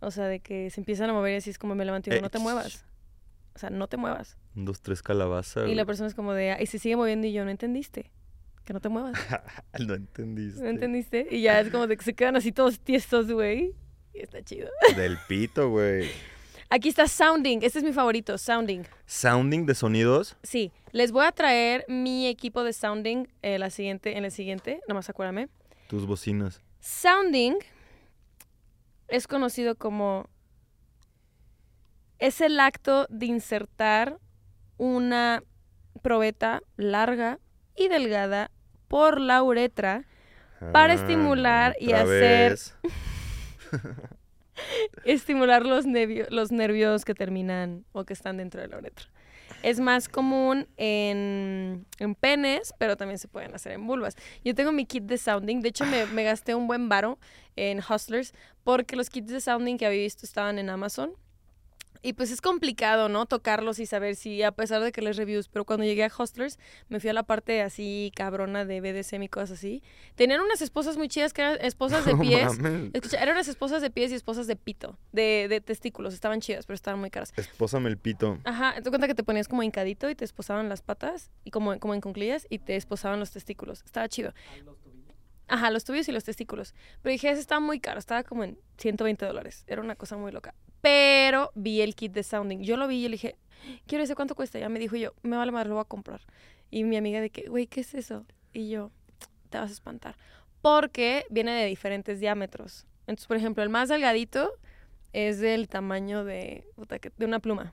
O sea, de que se empiezan a mover y así es como me levanto y digo, Eh, no te muevas. O sea, no te muevas. Un, dos, tres calabazas. Y la persona es como de, "Ah", y se sigue moviendo y yo, no entendiste. Que no te muevas. (laughs) no entendiste. ¿No entendiste? Y ya es como de que se quedan así todos tiesos, güey. Y está chido. (laughs) Del pito, güey. Aquí está Sounding. Este es mi favorito, Sounding. Sounding de sonidos. Sí, les voy a traer mi equipo de Sounding eh, la siguiente, en el siguiente. Nomás acuérdame. Tus bocinas. Sounding es conocido como es el acto de insertar una probeta larga y delgada por la uretra Para estimular y hacer- (laughs) estimular los, nervio- los nervios que terminan o que están dentro de la uretra. Es más común en, en penes, pero también se pueden hacer en vulvas. Yo tengo mi kit de sounding. De hecho, me, (sighs) me gasté un buen varo en Hustlers porque los kits de sounding que había visto estaban en Amazon. Y pues es complicado, ¿no? Tocarlos y saber si, a pesar de que les reviews, pero cuando llegué a Hustlers, me fui a la parte así cabrona de BDSM y cosas así. Tenían unas esposas muy chidas que eran esposas de (laughs) pies. Escucha, eran unas esposas de pies y esposas de pito, de, de testículos. Estaban chidas, pero estaban muy caras. Espósame el pito. Ajá, te cuenta que te ponías como hincadito y te esposaban las patas, y como, como en cunclillas, y te esposaban los testículos. Estaba chido. Ajá, los tubios y los testículos. Pero dije, ese estaba muy caro, estaba como en 120 dólares. Era una cosa muy loca. Pero vi el kit de sounding. Yo lo vi y le dije, quiero ese, ¿cuánto cuesta? Ya me dijo yo, me vale más, lo voy a comprar. Y mi amiga de que, güey, ¿qué es eso? Y yo, te vas a espantar. Porque viene de diferentes diámetros. Entonces, por ejemplo, el más delgadito es del tamaño de, de una pluma.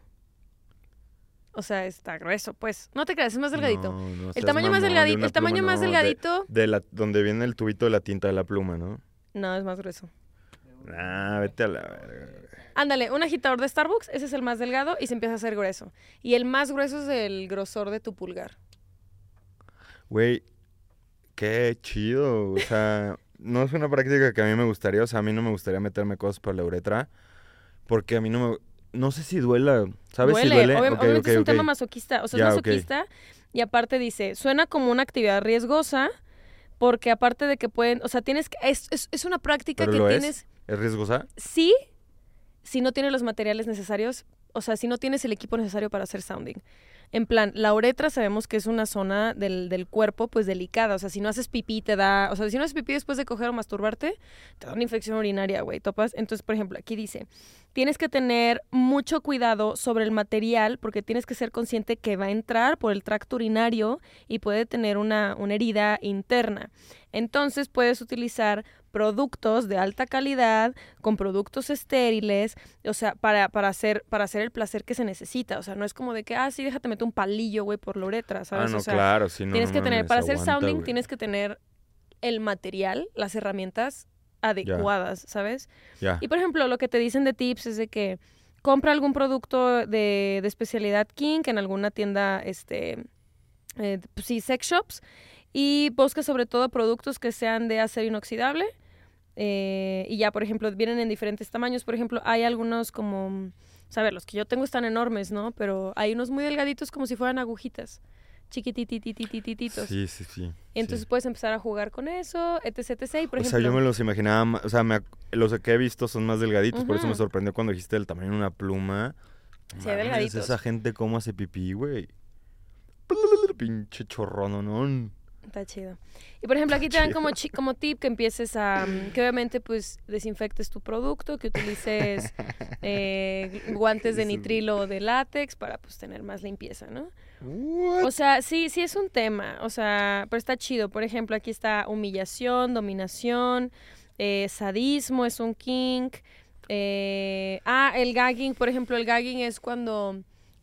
O sea, está grueso, pues. No te creas, es más delgadito. No, no el tamaño más delgadito, el tamaño pluma, más no, de- delgadito, De, la, donde viene el tubito de la tinta de la pluma, ¿no? no, es más grueso. Ah, vete a la verga. Ándale, un agitador de Starbucks, ese es el más delgado y se empieza a hacer grueso. Y el más grueso es el grosor de tu pulgar. Güey, qué chido. O sea, no es una práctica que a mí me gustaría. O sea, a mí no me gustaría meterme cosas por la uretra. Porque a mí no me. No sé si duela. ¿Sabes duele, si duele? obviamente es un tema masoquista. O sea, es masoquista. Y aparte dice, suena como una actividad riesgosa, porque aparte de que pueden, o sea, tienes que, es, es, es una práctica ¿Pero que lo es? ¿Es riesgosa? sí, si no tienes los materiales necesarios, o sea, si no tienes el equipo necesario para hacer sounding. En plan, la uretra sabemos que es una zona del, del cuerpo, pues delicada. O sea, si no haces pipí, te da. O sea, si no haces pipí después de coger o masturbarte, te da una infección urinaria, güey. ¿Topas? Entonces, por ejemplo, aquí dice: tienes que tener mucho cuidado sobre el material, porque tienes que ser consciente que va a entrar por el tracto urinario y puede tener una, una herida interna. Entonces, puedes utilizar productos de alta calidad, con productos estériles, o sea, para, para, hacer, para hacer el placer que se necesita. O sea, no es como de que, ah, sí, déjate meter un palillo, güey, por la uretra, Ah, ¿sabes? no, o sea, claro. Sí, no, tienes no que tener, para hacer aguanta, sounding, güey. tienes que tener el material, las herramientas adecuadas, ¿sabes? Y por ejemplo, lo que te dicen de tips es de que compra algún producto de, de especialidad King en alguna tienda, este, eh, pues sí, sex shops, y busca sobre todo productos que sean de acero inoxidable. eh, y ya, por ejemplo, vienen en diferentes tamaños. Por ejemplo, hay algunos como, saber, los que yo tengo están enormes, ¿no? Pero hay unos muy delgaditos como si fueran agujitas, chiquitititititititos. Sí, sí, sí. Entonces sí. puedes empezar a jugar con eso, etc, etc. Y por o ejemplo, sea, yo me los imaginaba, ma- o sea, me los que he visto son más delgaditos, por eso me sorprendió cuando dijiste el tamaño de una pluma. Sí, hay delgaditos. esa gente cómo hace pipí, güey. Pinche chorrón, ¿no? Está chido. Y por ejemplo, aquí te dan como, como tip que empieces a. (clears throat) que obviamente, pues, desinfectes tu producto, que utilices (laughs) eh, guantes de nitrilo o de látex para, pues, tener más limpieza, ¿no? What? O sea, sí, sí es un tema. O sea, pero está chido. Por ejemplo, aquí está humillación, dominación, eh, sadismo, es un kink. eh, ah, el gagging, por ejemplo, el gagging es cuando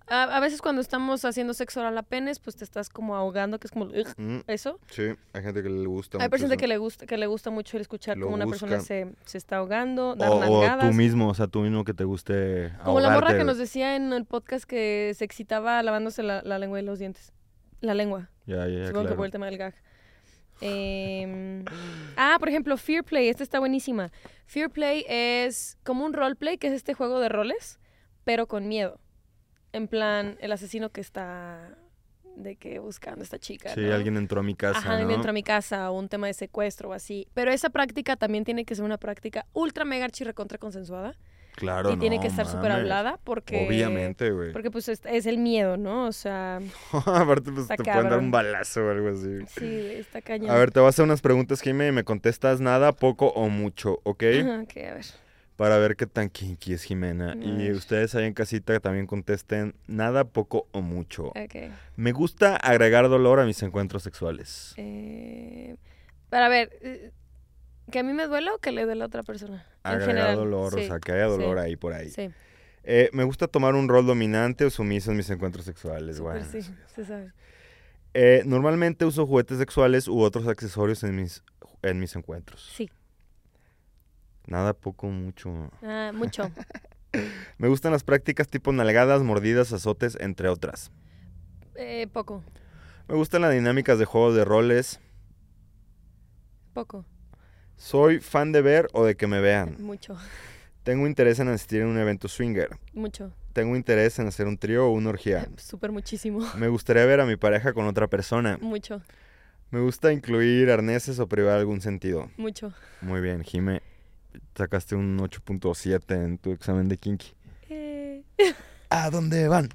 A, a veces cuando estamos haciendo sexo oral a penes, pues te estás como ahogando, que es como Mm, eso. sí, hay gente que le gusta Hay personas que le gusta que le gusta mucho el escuchar Lo como una persona se, se está ahogando, dar O, o tú mismo, o sea, tú mismo que te guste Como la morra que nos decía en el podcast que se excitaba lavándose la, la lengua y los dientes. La lengua. Ya, ya, ya, Supongo que por el tema del gag. Em, ah, por ejemplo, Fear Play. Esta está buenísima. Fear Play es como un roleplay, que es este juego de roles, pero con miedo. En plan, el asesino que está de que buscando a esta chica. Sí, ¿no? alguien entró a mi casa, Ajá, ¿no? dentro de mi casa o un tema de secuestro o así. Pero esa práctica también tiene que ser una práctica ultra mega recontra consensuada. Claro, y tiene no que estar súper hablada porque... Obviamente, güey. Porque pues es, es el miedo, ¿no? O sea, (laughs) Aparte, pues te pueden dar un balazo o algo así. sí, está cañón. A ver, te voy a hacer unas preguntas, Jimmy, y me contestas nada, poco o mucho, ¿ok? Ajá, ok, a ver. Para ver qué tan kinky es Jimena. Y ustedes ahí en casita también contesten nada, poco o mucho. Me gusta agregar dolor a mis encuentros sexuales. Eh, para ver, eh, ¿que a mí me duela o que le duele a otra persona? En Agregar general, dolor, o sí, sea, que haya dolor sí, ahí por ahí. Sí, Eh, me gusta tomar un rol dominante o sumiso en mis encuentros sexuales. súper Bueno, sí, se sabe. Eh, normalmente uso juguetes sexuales u otros accesorios en mis, en mis encuentros. Sí, Nada, poco, mucho. ah, mucho. (laughs) Me gustan las prácticas tipo nalgadas, mordidas, azotes, entre otras. Eh, poco, Me gustan las dinámicas de juegos de roles. poco, Soy fan de ver o de que me vean. mucho, (laughs) Tengo interés en asistir a un evento swinger. mucho, Tengo interés en hacer un trío o una orgía. súper muchísimo, (laughs) Me gustaría ver a mi pareja con otra persona. mucho, Me gusta incluir arneses o privar algún sentido. mucho. Muy bien, Jime. Sacaste un 8.7 en tu examen de kinky. Eh, ¿A dónde van?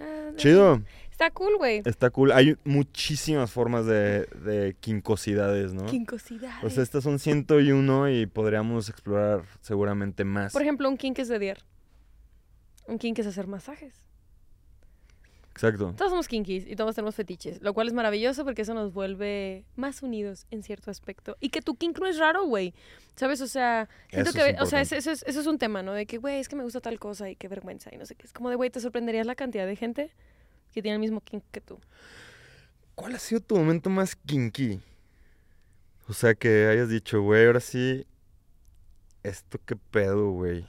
ah, Chido. Está cool, güey. Está cool. Hay muchísimas formas de, de quincosidades, ¿no? Quincosidades. O sea, estas son 101 y podríamos explorar seguramente más. Por ejemplo, un kink es dediar. Un kink es hacer masajes. Exacto. Todos somos kinkies y todos tenemos fetiches, lo cual es maravilloso porque eso nos vuelve más unidos en cierto aspecto. Y que tu kink no es raro, güey. ¿Sabes? O sea, siento Eso que, es o sea, eso es, eso es un tema, ¿no? De que, güey, es que me gusta tal cosa y qué vergüenza y no sé qué. Es como de, güey, te sorprenderías la cantidad de gente que tiene el mismo kink que tú. ¿Cuál ha sido tu momento más kinky? O sea, que hayas dicho, güey, ahora sí, esto qué pedo, güey.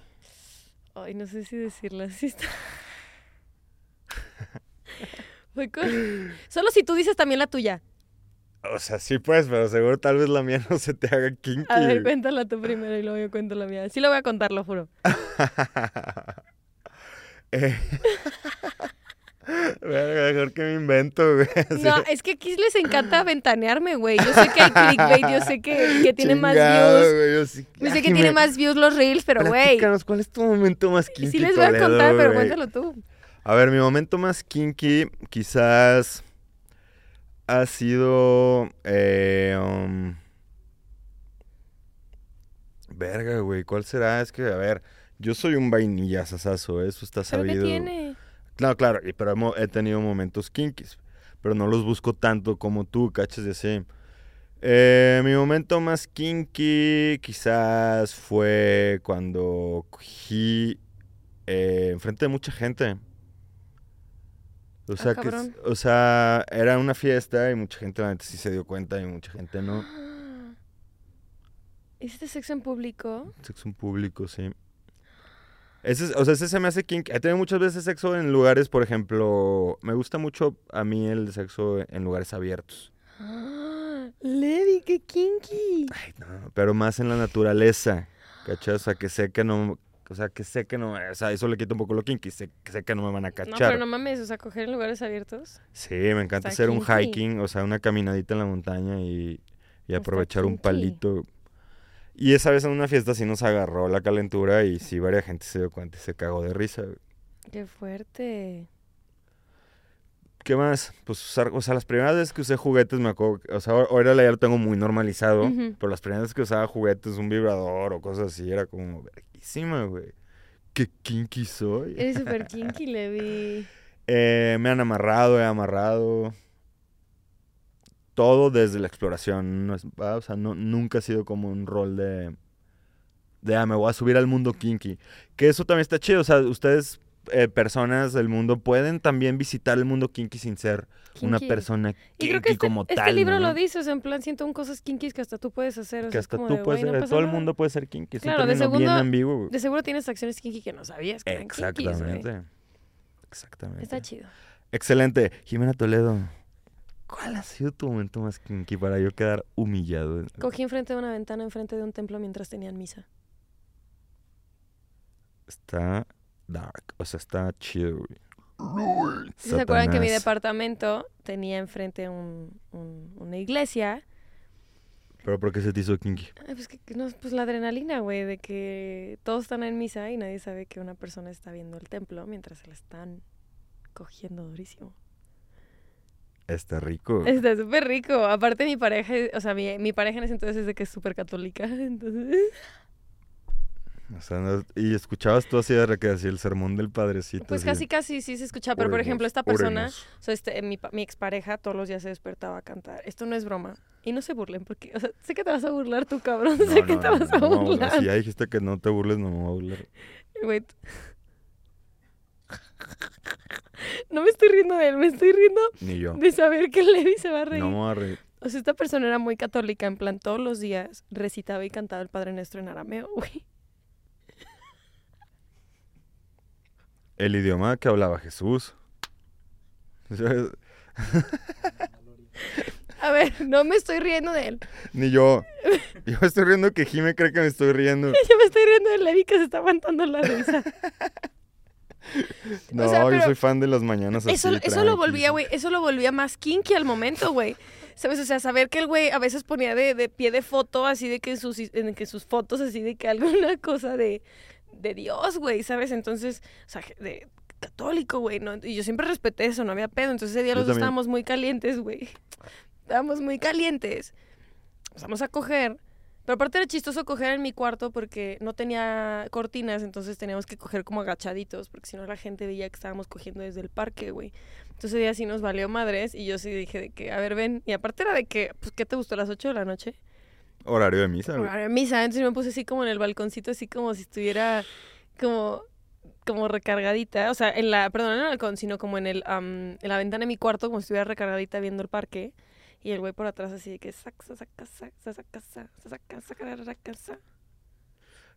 Ay, no sé si decirlo así. Está... (laughs) Solo si tú dices también la tuya. O sea, sí pues, pero seguro tal vez la mía no se te haga kinky. A ver, cuéntala tú primero y luego yo cuento la mía. Sí lo voy a contar, lo juro. (laughs) Eh, (laughs) mejor que me invento, güey. (laughs) No, es que aquí les encanta ventanearme, güey. Yo sé que hay clickbait, yo sé que, que tiene más views. güey, yo sí- Yo sé que tiene más views los reels, pero güey. ¿cuál es tu momento más kinky? Sí les voy a Toledo, contar, pero güey? cuéntalo tú. A ver, mi momento más kinky quizás ha sido... eh, um, Verga, güey, ¿cuál será? Es que, a ver, yo soy un vainilla sasazo, eso está ¿Pero qué sabido. tiene? Claro, claro, pero he tenido momentos kinkis, pero no los busco tanto como tú, cachas de así. Eh, mi momento más kinky quizás fue cuando cogí eh, enfrente de mucha gente. O Ah, sea, que, es- cabrón. o sea, era una fiesta y mucha gente la neta sí se dio cuenta y mucha gente no. (gasps) ¿Hiciste sexo en público? Sexo en público, sí. Ese, es- o sea, ese se me hace kinky. He tenido muchas veces sexo en lugares, por ejemplo, me gusta mucho a mí el sexo en lugares abiertos. Ah, Levi, qué kinky. Ay, no, pero más en la naturaleza, ¿cachai? O sea, que sé que no, o sea, que sé que no, o sea, eso le quita un poco lo kinky, sé, que sé que no me van a No, cachar. pero no mames, o sea, coger en lugares abiertos. Sí, me encanta Está hacer un hiking, o sea, una caminadita en la montaña y, y aprovechar un palito. Y esa vez en una fiesta sí nos agarró la calentura y sí, varias gente se dio cuenta y se cagó de risa. Qué fuerte. ¿Qué más? Pues usar, o sea, las primeras veces que usé juguetes me acuerdo, o sea, ahora- ya lo tengo muy normalizado, pero las primeras veces que usaba juguetes, un vibrador o cosas así, era como güey. Qué kinky soy. Eres súper (laughs) kinky, Levi. Eh, me han amarrado, he amarrado. Todo desde la exploración. No es- ah, o sea, no, nunca ha sido como un rol de. De, ah, me voy a subir al mundo kinky. Que eso también está chido. O sea, ustedes eh, personas del mundo pueden también visitar el mundo kinky sin ser una Kinky. persona Y kinky creo que este, como este tal. libro ¿no? lo dice, o sea, en plan, siento un cosas kinkies que hasta tú puedes hacer. o Que hasta como tú de, puedes "Güey, no ser, pasa todo el nada". mundo puede ser kinky. Claro, de bien ambiguo. güey. De seguro tienes acciones kinky que no sabías que eran kinkies. Exactamente. Exactamente. Está chido. Excelente. Jimena Toledo, ¿cuál ha sido tu momento más kinky para yo quedar humillado? Cogí enfrente de una ventana, enfrente de un templo mientras tenían misa. Está dark, o sea, está. ¿Sí ¿Se acuerdan que mi departamento tenía enfrente un, un- una iglesia? Pero ¿por qué se te hizo kinky? Ay, pues, que, que no, pues la adrenalina, güey, de que todos están en misa y nadie sabe que una persona está viendo el templo mientras se la están cogiendo durísimo. Está rico. Está súper rico. Aparte mi pareja, o sea, mi, mi pareja en ese entonces es de que es súper católica, (laughs) entonces... O sea, no- y escuchabas tú así de que así el sermón del padrecito. Pues así, casi, casi sí se escucha, pero por "Oremos, ejemplo esta persona, oremos". o sea, este, mi, mi expareja todos los días se despertaba a cantar. Esto no es broma. Y no se burlen, porque, o sea, sé que te vas a burlar tú, cabrón, No, sé que te vas a burlar. Si ya dijiste que no te burles, no me voy a burlar. No me estoy riendo de él, me estoy riendo Ni yo. de saber que Levi se va a reír. No me voy a reír. O sea, esta persona era muy católica, en plan, todos los días recitaba y cantaba el Padre Nuestro en arameo, güey. El idioma que hablaba Jesús. A ver, no me estoy riendo de él. (laughs) Ni yo. Yo me estoy riendo que Jime cree que me estoy riendo. (laughs) Yo me estoy riendo de Levi que se está aguantando la risa. (laughs) No, sea, yo soy fan de las mañanas así. Eso, eso lo volvía, güey, eso lo volvía más kinky al momento, güey. ¿Sabes? O sea, saber que el güey a veces ponía de, de pie de foto, así de que sus, en que sus fotos, así de que alguna cosa de, de Dios, güey, ¿sabes? Entonces, o sea, de católico, güey, ¿no? Y yo siempre respeté eso, no había pedo. Entonces ese día Yo los dos estábamos muy calientes, güey. Estábamos muy calientes. Empezamos a coger. Pero aparte era chistoso coger en mi cuarto porque no tenía cortinas, entonces teníamos que coger como agachaditos, porque si no la gente veía que estábamos cogiendo desde el parque, güey. Entonces ese día sí nos valió madres y yo sí dije de que, a ver, ven. Y aparte era de que, pues, ¿qué te gustó a las 8 de la noche? Horario de misa. Horario de misa. Entonces me puse así como en el balconcito, así como si estuviera como como recargadita, o sea, en la, perdón, no en el balcón, sino como en el, um, en la ventana de mi cuarto, como si estuviera recargadita viendo el parque. Y el güey por atrás así de que saca, saca, saca, saca, saca, saca, saca, saca, saca.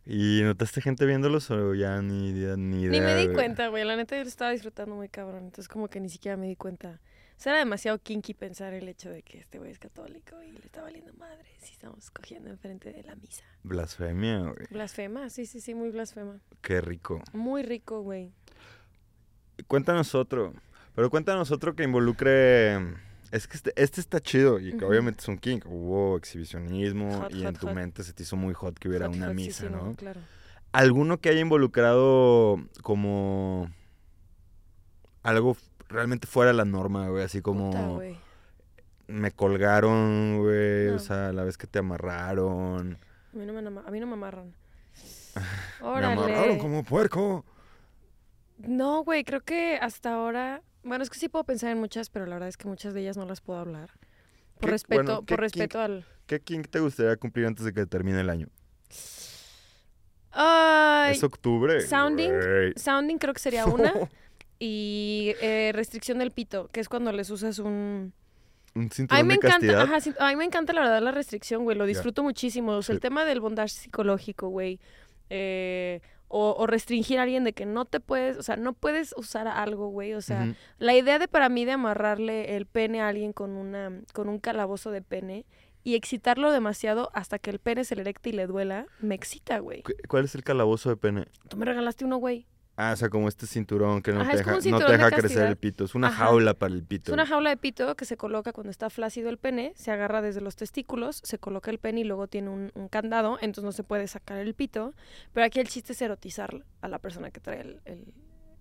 ¿Y notaste gente viéndolos o ya ni, ni idea? Ni me di cuenta, güey. La neta yo lo estaba disfrutando muy cabrón. Entonces como que ni siquiera me di cuenta. O sea, era demasiado kinky pensar el hecho de que este güey es católico y le está valiendo madre si estamos cogiendo enfrente de la misa. Blasfemia, güey. Blasfema, sí, sí, sí, muy blasfema. Qué rico. Muy rico, güey. Cuéntanos otro. Pero cuéntanos otro que involucre. Es que este, este está chido y que obviamente es un kink. Hubo exhibicionismo Hot, y en tu hot. mente se te hizo muy hot que hubiera una hot, sí, misa, sí, ¿no? Claro. ¿Alguno que haya involucrado como algo realmente fuera la norma, güey? Así como Puta, me colgaron, güey, o No. sea, la vez que te amarraron. A mí no me, a mí no me amarran. (laughs) Me Órale. amarraron como puerco. No, güey, creo que hasta ahora... Bueno, es que sí puedo pensar en muchas, pero la verdad es que muchas de ellas no las puedo hablar. Por ¿Qué- respeto, bueno, por respeto al... ¿Qué kink te gustaría cumplir antes de que termine el año? Ay, es octubre. sounding, sounding creo que sería (laughs) una. (laughs) Y eh, restricción del pito, que es cuando les usas un... Un A mí cinturón me de encanta, ajá, a mí me encanta la verdad la restricción, güey, lo disfruto muchísimo. O sea, el tema del bondage psicológico, güey. eh, o, o restringir a alguien de que no te puedes, o sea, no puedes usar algo, güey. O sea, la idea de para mí de amarrarle el pene a alguien con una, con un calabozo de pene y excitarlo demasiado hasta que el pene se le erecte y le duela, me excita, güey. ¿Cu- ¿Cuál es el calabozo de pene? Tú me regalaste uno, güey. Ah, o sea, como este cinturón que no Ajá, te deja, no te de crecer el pito. Es una Ajá. jaula para el pito. Es una jaula de pito que se coloca cuando está flácido el pene, se agarra desde los testículos, se coloca el pene y luego tiene un, un candado, entonces no se puede sacar el pito. Pero aquí el chiste es erotizar a la persona que trae el, el-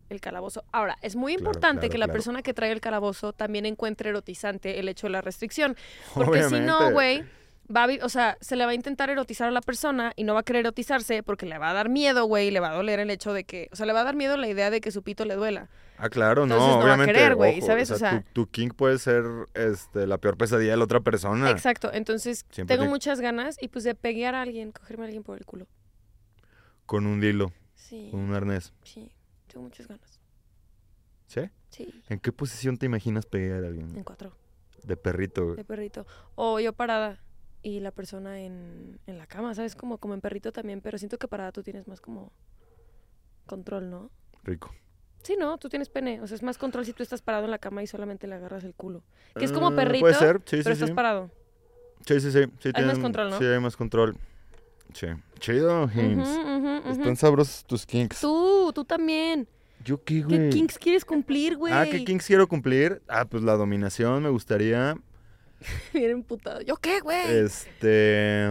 el calabozo. Ahora, es muy Claro, importante claro, que la claro. persona que trae el calabozo también encuentre erotizante el hecho de la restricción. (laughs) Porque si no, güey, va a o sea, se le va a intentar erotizar a la persona y no va a querer erotizarse porque le va a dar miedo, güey, y le va a doler el hecho de que, o sea, le va a dar miedo la idea de que su pito le duela. Ah, claro, Entonces no, no va a obviamente. querer, güey, ¿sabes? O O sea, tu, tu kink puede ser este, la peor pesadilla de la otra persona. Exacto, entonces Siempre tengo que- muchas ganas y pues de peguear a alguien, cogerme a alguien por el culo. Con un dilo, Sí, con un arnés. sí, tengo muchas ganas. ¿Sí? Sí, ¿En qué posición te imaginas pegar a alguien? en cuatro, De perrito, güey. de perrito. O yo parada y la persona en, en la cama, ¿sabes? Como, como en perrito también, pero siento que parada tú tienes más como control, ¿no? Rico. Sí, no, tú tienes pene. O sea, es más control si tú estás parado en la cama y solamente le agarras el culo. Que es como Eh, perrito, Puede ser, sí, pero sí, estás parado. Sí, sí, sí. sí Hay más control, ¿no? Sí, hay más control. Sí. Chido, ujú, ujú. Están sabrosos tus kinks. Tú, tú también. ¿Yo qué, ¿Qué güey? kinks quieres cumplir, güey? Ah, ¿qué kinks quiero cumplir? Ah, pues la dominación me gustaría. (laughs) Bien emputado. ¿Yo qué, güey? Este.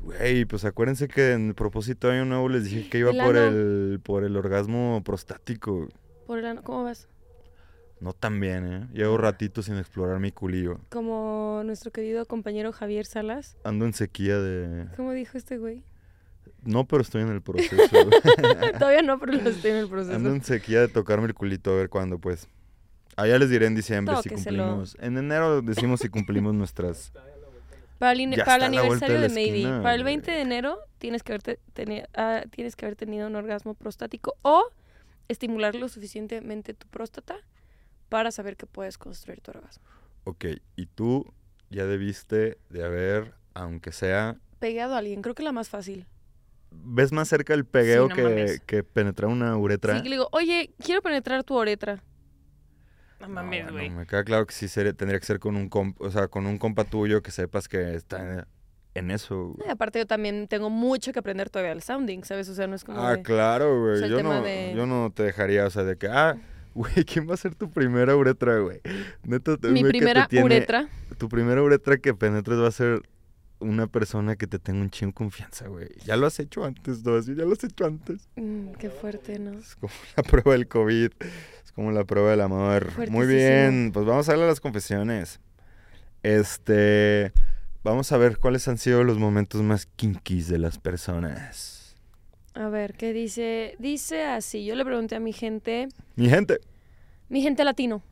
Güey, pues acuérdense que en el propósito de año nuevo les dije que iba El por ano. el por el orgasmo prostático. Por el ano, ¿Cómo vas? No tan bien, ¿eh? Llevo ratito sin explorar mi culillo. Como nuestro querido compañero Javier Salas. Ando en sequía de... ¿Cómo dijo este güey? No, pero estoy en el proceso. (laughs) Todavía no, pero estoy en el proceso. Ando en sequía de tocarme el culito, a ver cuándo, pues. Allá les diré en diciembre si cumplimos. En enero decimos si cumplimos nuestras... (laughs) Para el, Ya para aniversario de de, la Maybe, esquina, para el güey. 20 de enero tienes que, haberte teni- ah, tienes que haber tenido un orgasmo prostático o estimular lo suficientemente tu próstata para saber que puedes construir tu orgasmo. Ok, y tú ya debiste de haber, aunque sea... Pegado a alguien, creo que la más fácil. ¿Ves más cerca el pegueo no que, que penetrar una uretra? Sí, que le digo, oye, quiero penetrar tu uretra. No mames, bueno, güey. me queda claro que sí sería- tendría que ser con un comp, o sea, con un compa tuyo que sepas que está en eso. güey. Aparte yo también tengo mucho que aprender todavía al sounding, ¿sabes? O sea, no es como Ah, de- claro, güey. o sea, el yo, no, de- yo no te dejaría, o sea, de que, ah, güey, ¿quién va a ser tu primera uretra, güey? Neta, mi güey, que te primera tiene- uretra. Tu primera uretra que penetres va a ser una persona que te tenga un chingo confianza, güey. Ya lo has hecho antes, ¿no? Ya lo has hecho antes. Mm, qué fuerte, ¿no? Es como (laughs) la prueba del COVID. Como la prueba del amor. Muy bien, pues vamos a darle a las confesiones. Este, vamos a ver cuáles han sido los momentos más kinkies de las personas. A ver, ¿qué dice? Dice así, yo le pregunté a mi gente, Mi gente, mi gente latino.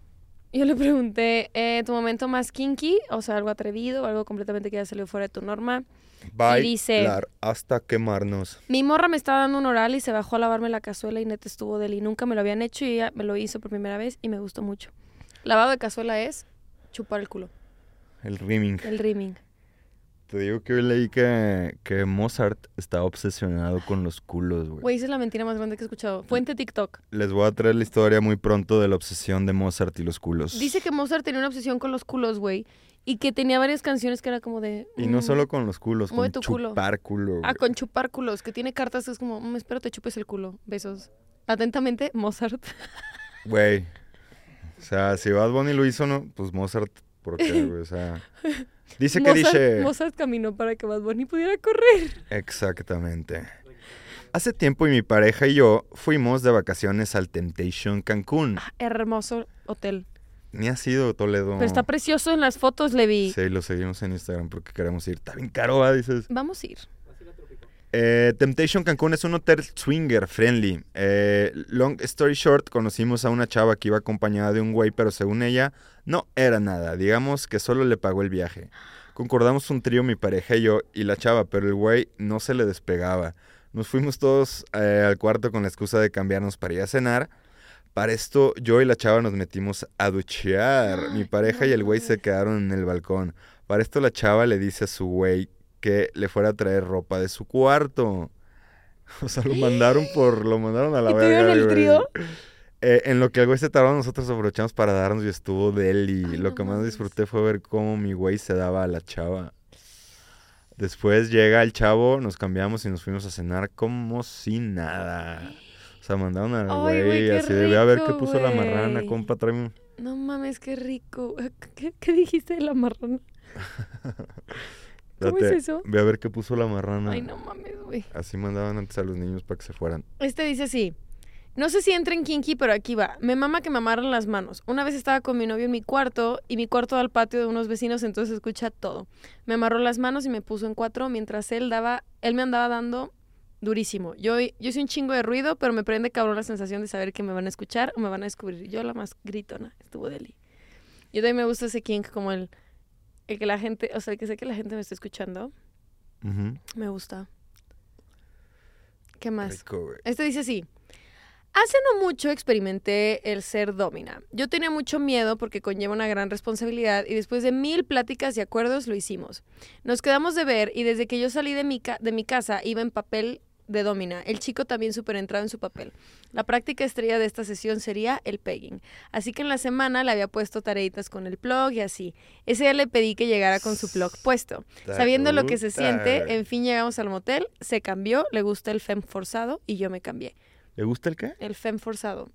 Yo le pregunté, eh, ¿tu momento más kinky? O sea, algo atrevido, algo completamente que ya salió fuera de tu norma. dice- bailar hasta quemarnos. Mi morra me estaba dando un oral y se bajó a lavarme la cazuela y neta estuvo de él y nunca me lo habían hecho y ella me lo hizo por primera vez y me gustó mucho. Lavado de cazuela es chupar el culo, El rimming. el rimming. Te digo que hoy leí que, que Mozart estaba obsesionado con los culos, güey. Güey, esa es la mentira más grande que he escuchado. Fuente TikTok. Les voy a traer la historia muy pronto de la obsesión de Mozart y los culos. Dice que Mozart tenía una obsesión con los culos, güey. Y que tenía varias canciones que era como de... Y no mm, solo con los culos, con tu culo. chupar culo. Ah, güey. con chupar culos. Que tiene cartas que es como, "Mm, espero te chupes el culo. Besos. Atentamente, Mozart. (laughs) Güey. O sea, si Bad Bunny lo hizo, ¿no? Pues Mozart, ¿por qué, güey? O sea... (laughs) Dice que Mozart, dice... Mozart caminó para que Bad Bunny pudiera correr. Exactamente. Hace tiempo y mi pareja y yo fuimos de vacaciones al Temptation Cancún. Ah, hermoso hotel. Ni ha sido Toledo. Pero está precioso en las fotos, Levi. Sí, lo seguimos en Instagram porque queremos ir. Está bien caro, ¿va? Dices. Vamos a ir. Eh, Temptation Cancún es un hotel swinger friendly. Eh, long story short, conocimos a una chava que iba acompañada de un güey, pero según ella, no era nada. Digamos que solo le pagó el viaje. Concordamos un trío, mi pareja y yo, y la chava, pero el güey no se le despegaba. Nos fuimos todos eh, al cuarto con la excusa de cambiarnos para ir a cenar. Para esto, yo y la chava nos metimos a duchear. Mi pareja y el güey se quedaron en el balcón. Para esto, la chava le dice a su güey que le fuera a traer ropa de su cuarto. (laughs) O sea, lo mandaron por... Lo mandaron a la ¿Y verga, el trío? Eh, en lo que el güey se tardó, nosotros aprovechamos para darnos y estuvo de él. Y Ay, lo que más disfruté fue ver cómo mi güey se daba a la chava. Después llega el chavo, nos cambiamos y nos fuimos a cenar como si nada. O sea, mandaron al güey, güey así de, ve a ver qué rico, puso la marrana, compa, tráeme un-". No mames, qué rico. (laughs) ¿Qué, qué dijiste de la marrana? (laughs) ¿Cómo es eso? Ve a ver qué puso la marrana. Ay, no mames, güey. Así mandaban antes a los niños para que se fueran. Este dice así. No sé si entra en kinky, pero aquí va. Me mama que me amarran las manos. Una vez estaba con mi novio en mi cuarto y mi cuarto da al patio de unos vecinos, entonces escucha todo. Me amarró las manos y me puso en cuatro mientras él daba, él me andaba dando durísimo. Yo, yo hice un chingo de ruido, pero me prende cabrón la sensación de saber que me van a escuchar o me van a descubrir. Yo la más gritona, estuvo deli. Yo también me gusta ese kink como el, el que la gente, o sea, el que sé que la gente me está escuchando. Me gusta. ¿Qué más? Este dice así. Hace no mucho experimenté el ser domina. Yo tenía mucho miedo porque conlleva una gran responsabilidad y después de mil pláticas y acuerdos lo hicimos. Nos quedamos de ver y desde que yo salí de mi, ca- de mi casa iba en papel de domina. El chico también súper entrado en su papel. La práctica estrella de esta sesión sería el pegging. Así que en la semana le había puesto tareitas con el plug y así. Ese día le pedí que llegara con su plug puesto. Sabiendo lo que se siente, en fin llegamos al motel, se cambió, le gusta el fem forzado y yo me cambié. ¿Le gusta el qué? El fem forzado.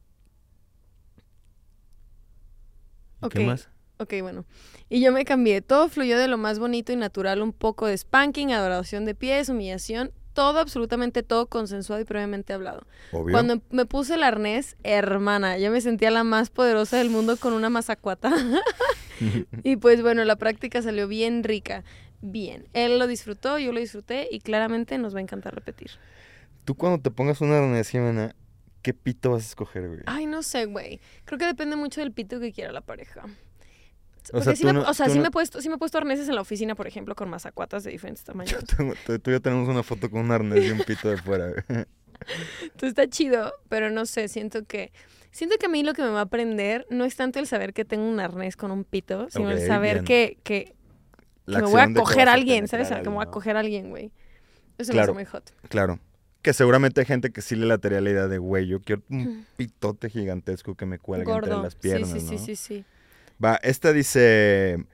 ¿Y Ok. ¿Qué más? Ok, bueno. Y yo me cambié. Todo fluyó de lo más bonito y natural. Un poco de spanking, adoración de pies, humillación. Todo, absolutamente todo consensuado y previamente hablado. Obvio. Cuando me puse el arnés, hermana, yo me sentía la más poderosa del mundo con una mazacuata. (laughs) (laughs) y pues bueno, la práctica salió bien rica. Bien. Él lo disfrutó, yo lo disfruté y claramente nos va a encantar repetir. Tú cuando te pongas una arnés, Jimena, ¿qué pito vas a escoger, güey? Ay, no sé, güey. Creo que depende mucho del pito que quiera la pareja. O sea, sí me, no- o sea, tú sí no- me he puesto, sí me he puesto arneses en la oficina, por ejemplo, con mazacuatas de diferentes tamaños. Yo tengo- tú, y yo tenemos una foto con un arnés y un pito de fuera. (laughs) Entonces está chido, pero no sé, siento que siento que a mí lo que me va a aprender no es tanto el saber que tengo un arnés con un pito, sino el saber bien. que, que, me voy a coger a alguien, ¿sabes? O sea, que me voy a coger a alguien, güey. Eso Claro. me hace muy hot. Claro. Que seguramente hay gente que sí le latería la idea de, güey, yo quiero un pitote gigantesco que me cuelgue entre las piernas, sí, sí, ¿no? sí, sí, sí. Va, esta dice...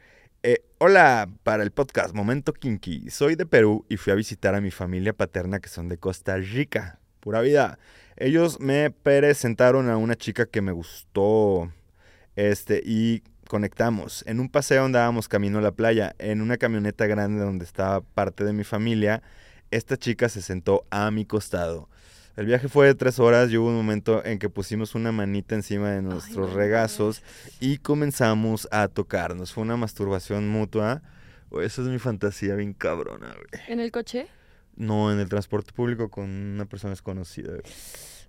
eh, Hola, para el podcast Momento Kinky. Soy de Perú y fui a visitar a mi familia paterna que son de Costa Rica. Pura vida. Ellos me presentaron a una chica que me gustó. Este, y conectamos. En un paseo andábamos camino a la playa. En una camioneta grande donde estaba parte de mi familia, esta chica se sentó a mi costado. El viaje fue de tres horas y hubo un momento en que pusimos una manita encima de nuestros regazos y comenzamos a tocarnos. Fue una masturbación mutua. Esa es mi fantasía bien cabrona, güey. ¿En el coche? No, en el transporte público con una persona desconocida. güey.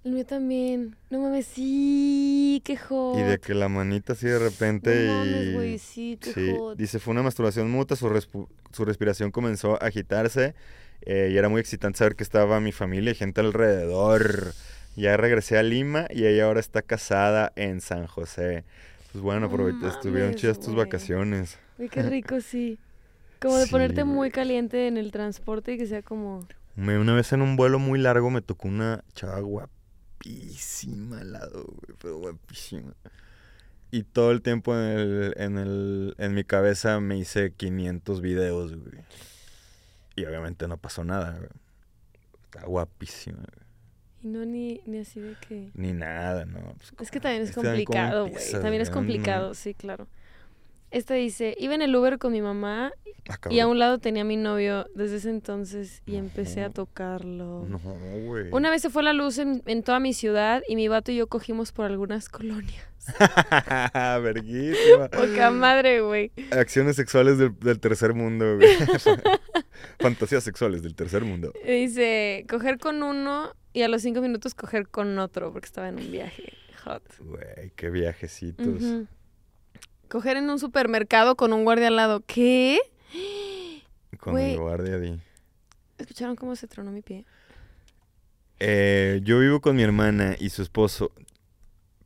El mío también. No mames, sí, qué hot. Y de que la manita así de repente No mames, y... güey, sí, qué Sí, hot. dice, fue una masturbación mutua, su, su respiración comenzó a agitarse eh, y era muy excitante saber que estaba mi familia y gente alrededor. Ya regresé a Lima y ella ahora está casada en San José. Pues bueno, No aprovecha, estuvieron chidas tus vacaciones. Güey, qué rico, (laughs) sí. Como de Sí, ponerte muy caliente en el transporte y que sea como... Me- una vez en un vuelo muy largo me tocó una chava guapísima al lado, güey, pero guapísima. Y todo el tiempo en, el, en, el, en mi cabeza me hice 500 videos, güey. Y obviamente no pasó nada, güey. Está guapísima, güey. Y no ni, ni así de que... Ni nada, ¿no? Pues, Es que también es ¿cómo- cómo complicado, güey. También es complicado, sí, claro. Esta dice, iba en el Uber con mi mamá ah, y a un lado tenía a mi novio desde ese entonces y empecé a tocarlo. No, güey. Una vez se fue la luz en, en toda mi ciudad y mi vato y yo cogimos por algunas colonias. (laughs) Verguísima. Poca madre, güey. Acciones sexuales del, del tercer mundo, güey. (laughs) Fantasías sexuales del tercer mundo. Dice, coger con uno y a los cinco minutos coger con otro porque estaba en un viaje. Hot. Güey, qué viajecitos. Coger en un supermercado con un guardia al lado. ¿Qué? Con Güey. el guardia di. ¿Escucharon cómo se tronó mi pie? Eh, yo vivo con mi hermana y su esposo.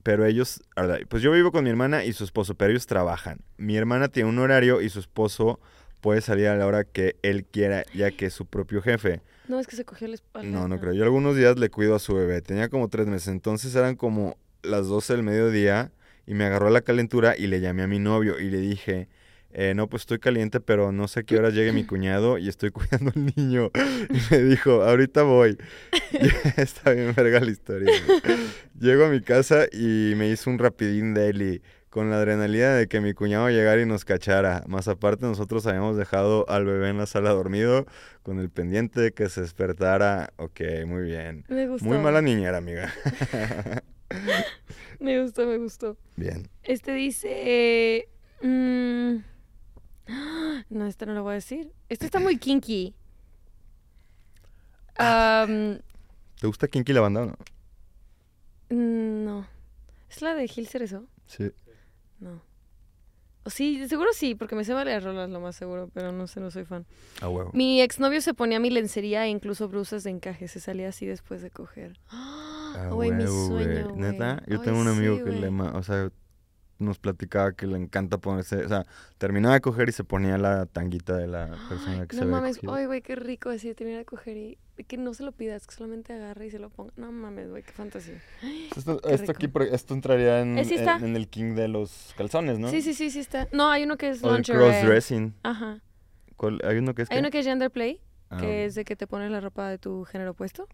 Pero ellos, pues yo vivo con mi hermana y su esposo, pero ellos trabajan. Mi hermana tiene un horario y su esposo puede salir a la hora que él quiera, ya que es su propio jefe. No, es que se cogió la espalda. No, no creo. Yo algunos días le cuido a su bebé. Tenía como tres meses. Entonces eran como las 12 del mediodía y me agarró la calentura y le llamé a mi novio y le dije, eh, no, pues estoy caliente, pero no sé a qué hora llegue mi cuñado y estoy (laughs) cuidando al niño. Y me dijo, ahorita voy. (laughs) Está bien verga la historia. Llego a mi casa y me hizo un rapidín daily con la adrenalina de que mi cuñado llegara y nos cachara. Más aparte, nosotros habíamos dejado al bebé en la sala dormido con el pendiente de que se despertara. Ok, muy bien. Me gustó. Muy mala niñera, amiga. (laughs) Me gustó, me gustó. Bien. Este dice... mm, (gasps) no, esta no lo voy a decir. Este está muy kinky. ¿Te gusta Kinky la banda o no? mm, no. ¿Es la de Gil Cerezo? Sí. No. O sí, seguro sí, porque me sé varias rolas, lo más seguro, pero no sé, no soy fan. A huevo. Mi exnovio se ponía mi lencería e incluso brusas de encaje. Se salía así después de coger. A Güey, mi huevo, güey. sueño. Neta, yo Ay, tengo un amigo sí, que le, güey. ma- o sea, nos platicaba que le encanta ponerse, o sea, terminaba de coger y se ponía la tanguita de la persona que se No había mames, ay, güey, qué rico así terminar de coger y que no se lo pidas, que solamente agarre y se lo ponga. No mames, güey, qué fantasía. Esto, Qué esto aquí, esto entraría en, Eh, sí está. en- en el king de los calzones, ¿no? Sí, sí, sí, sí está. No, hay uno que es O lingerie. crossdressing. Ajá. ¿Cuál- Hay uno que es Hay qué? uno que es gender play, Ah, que es de que te pones la ropa de tu género opuesto.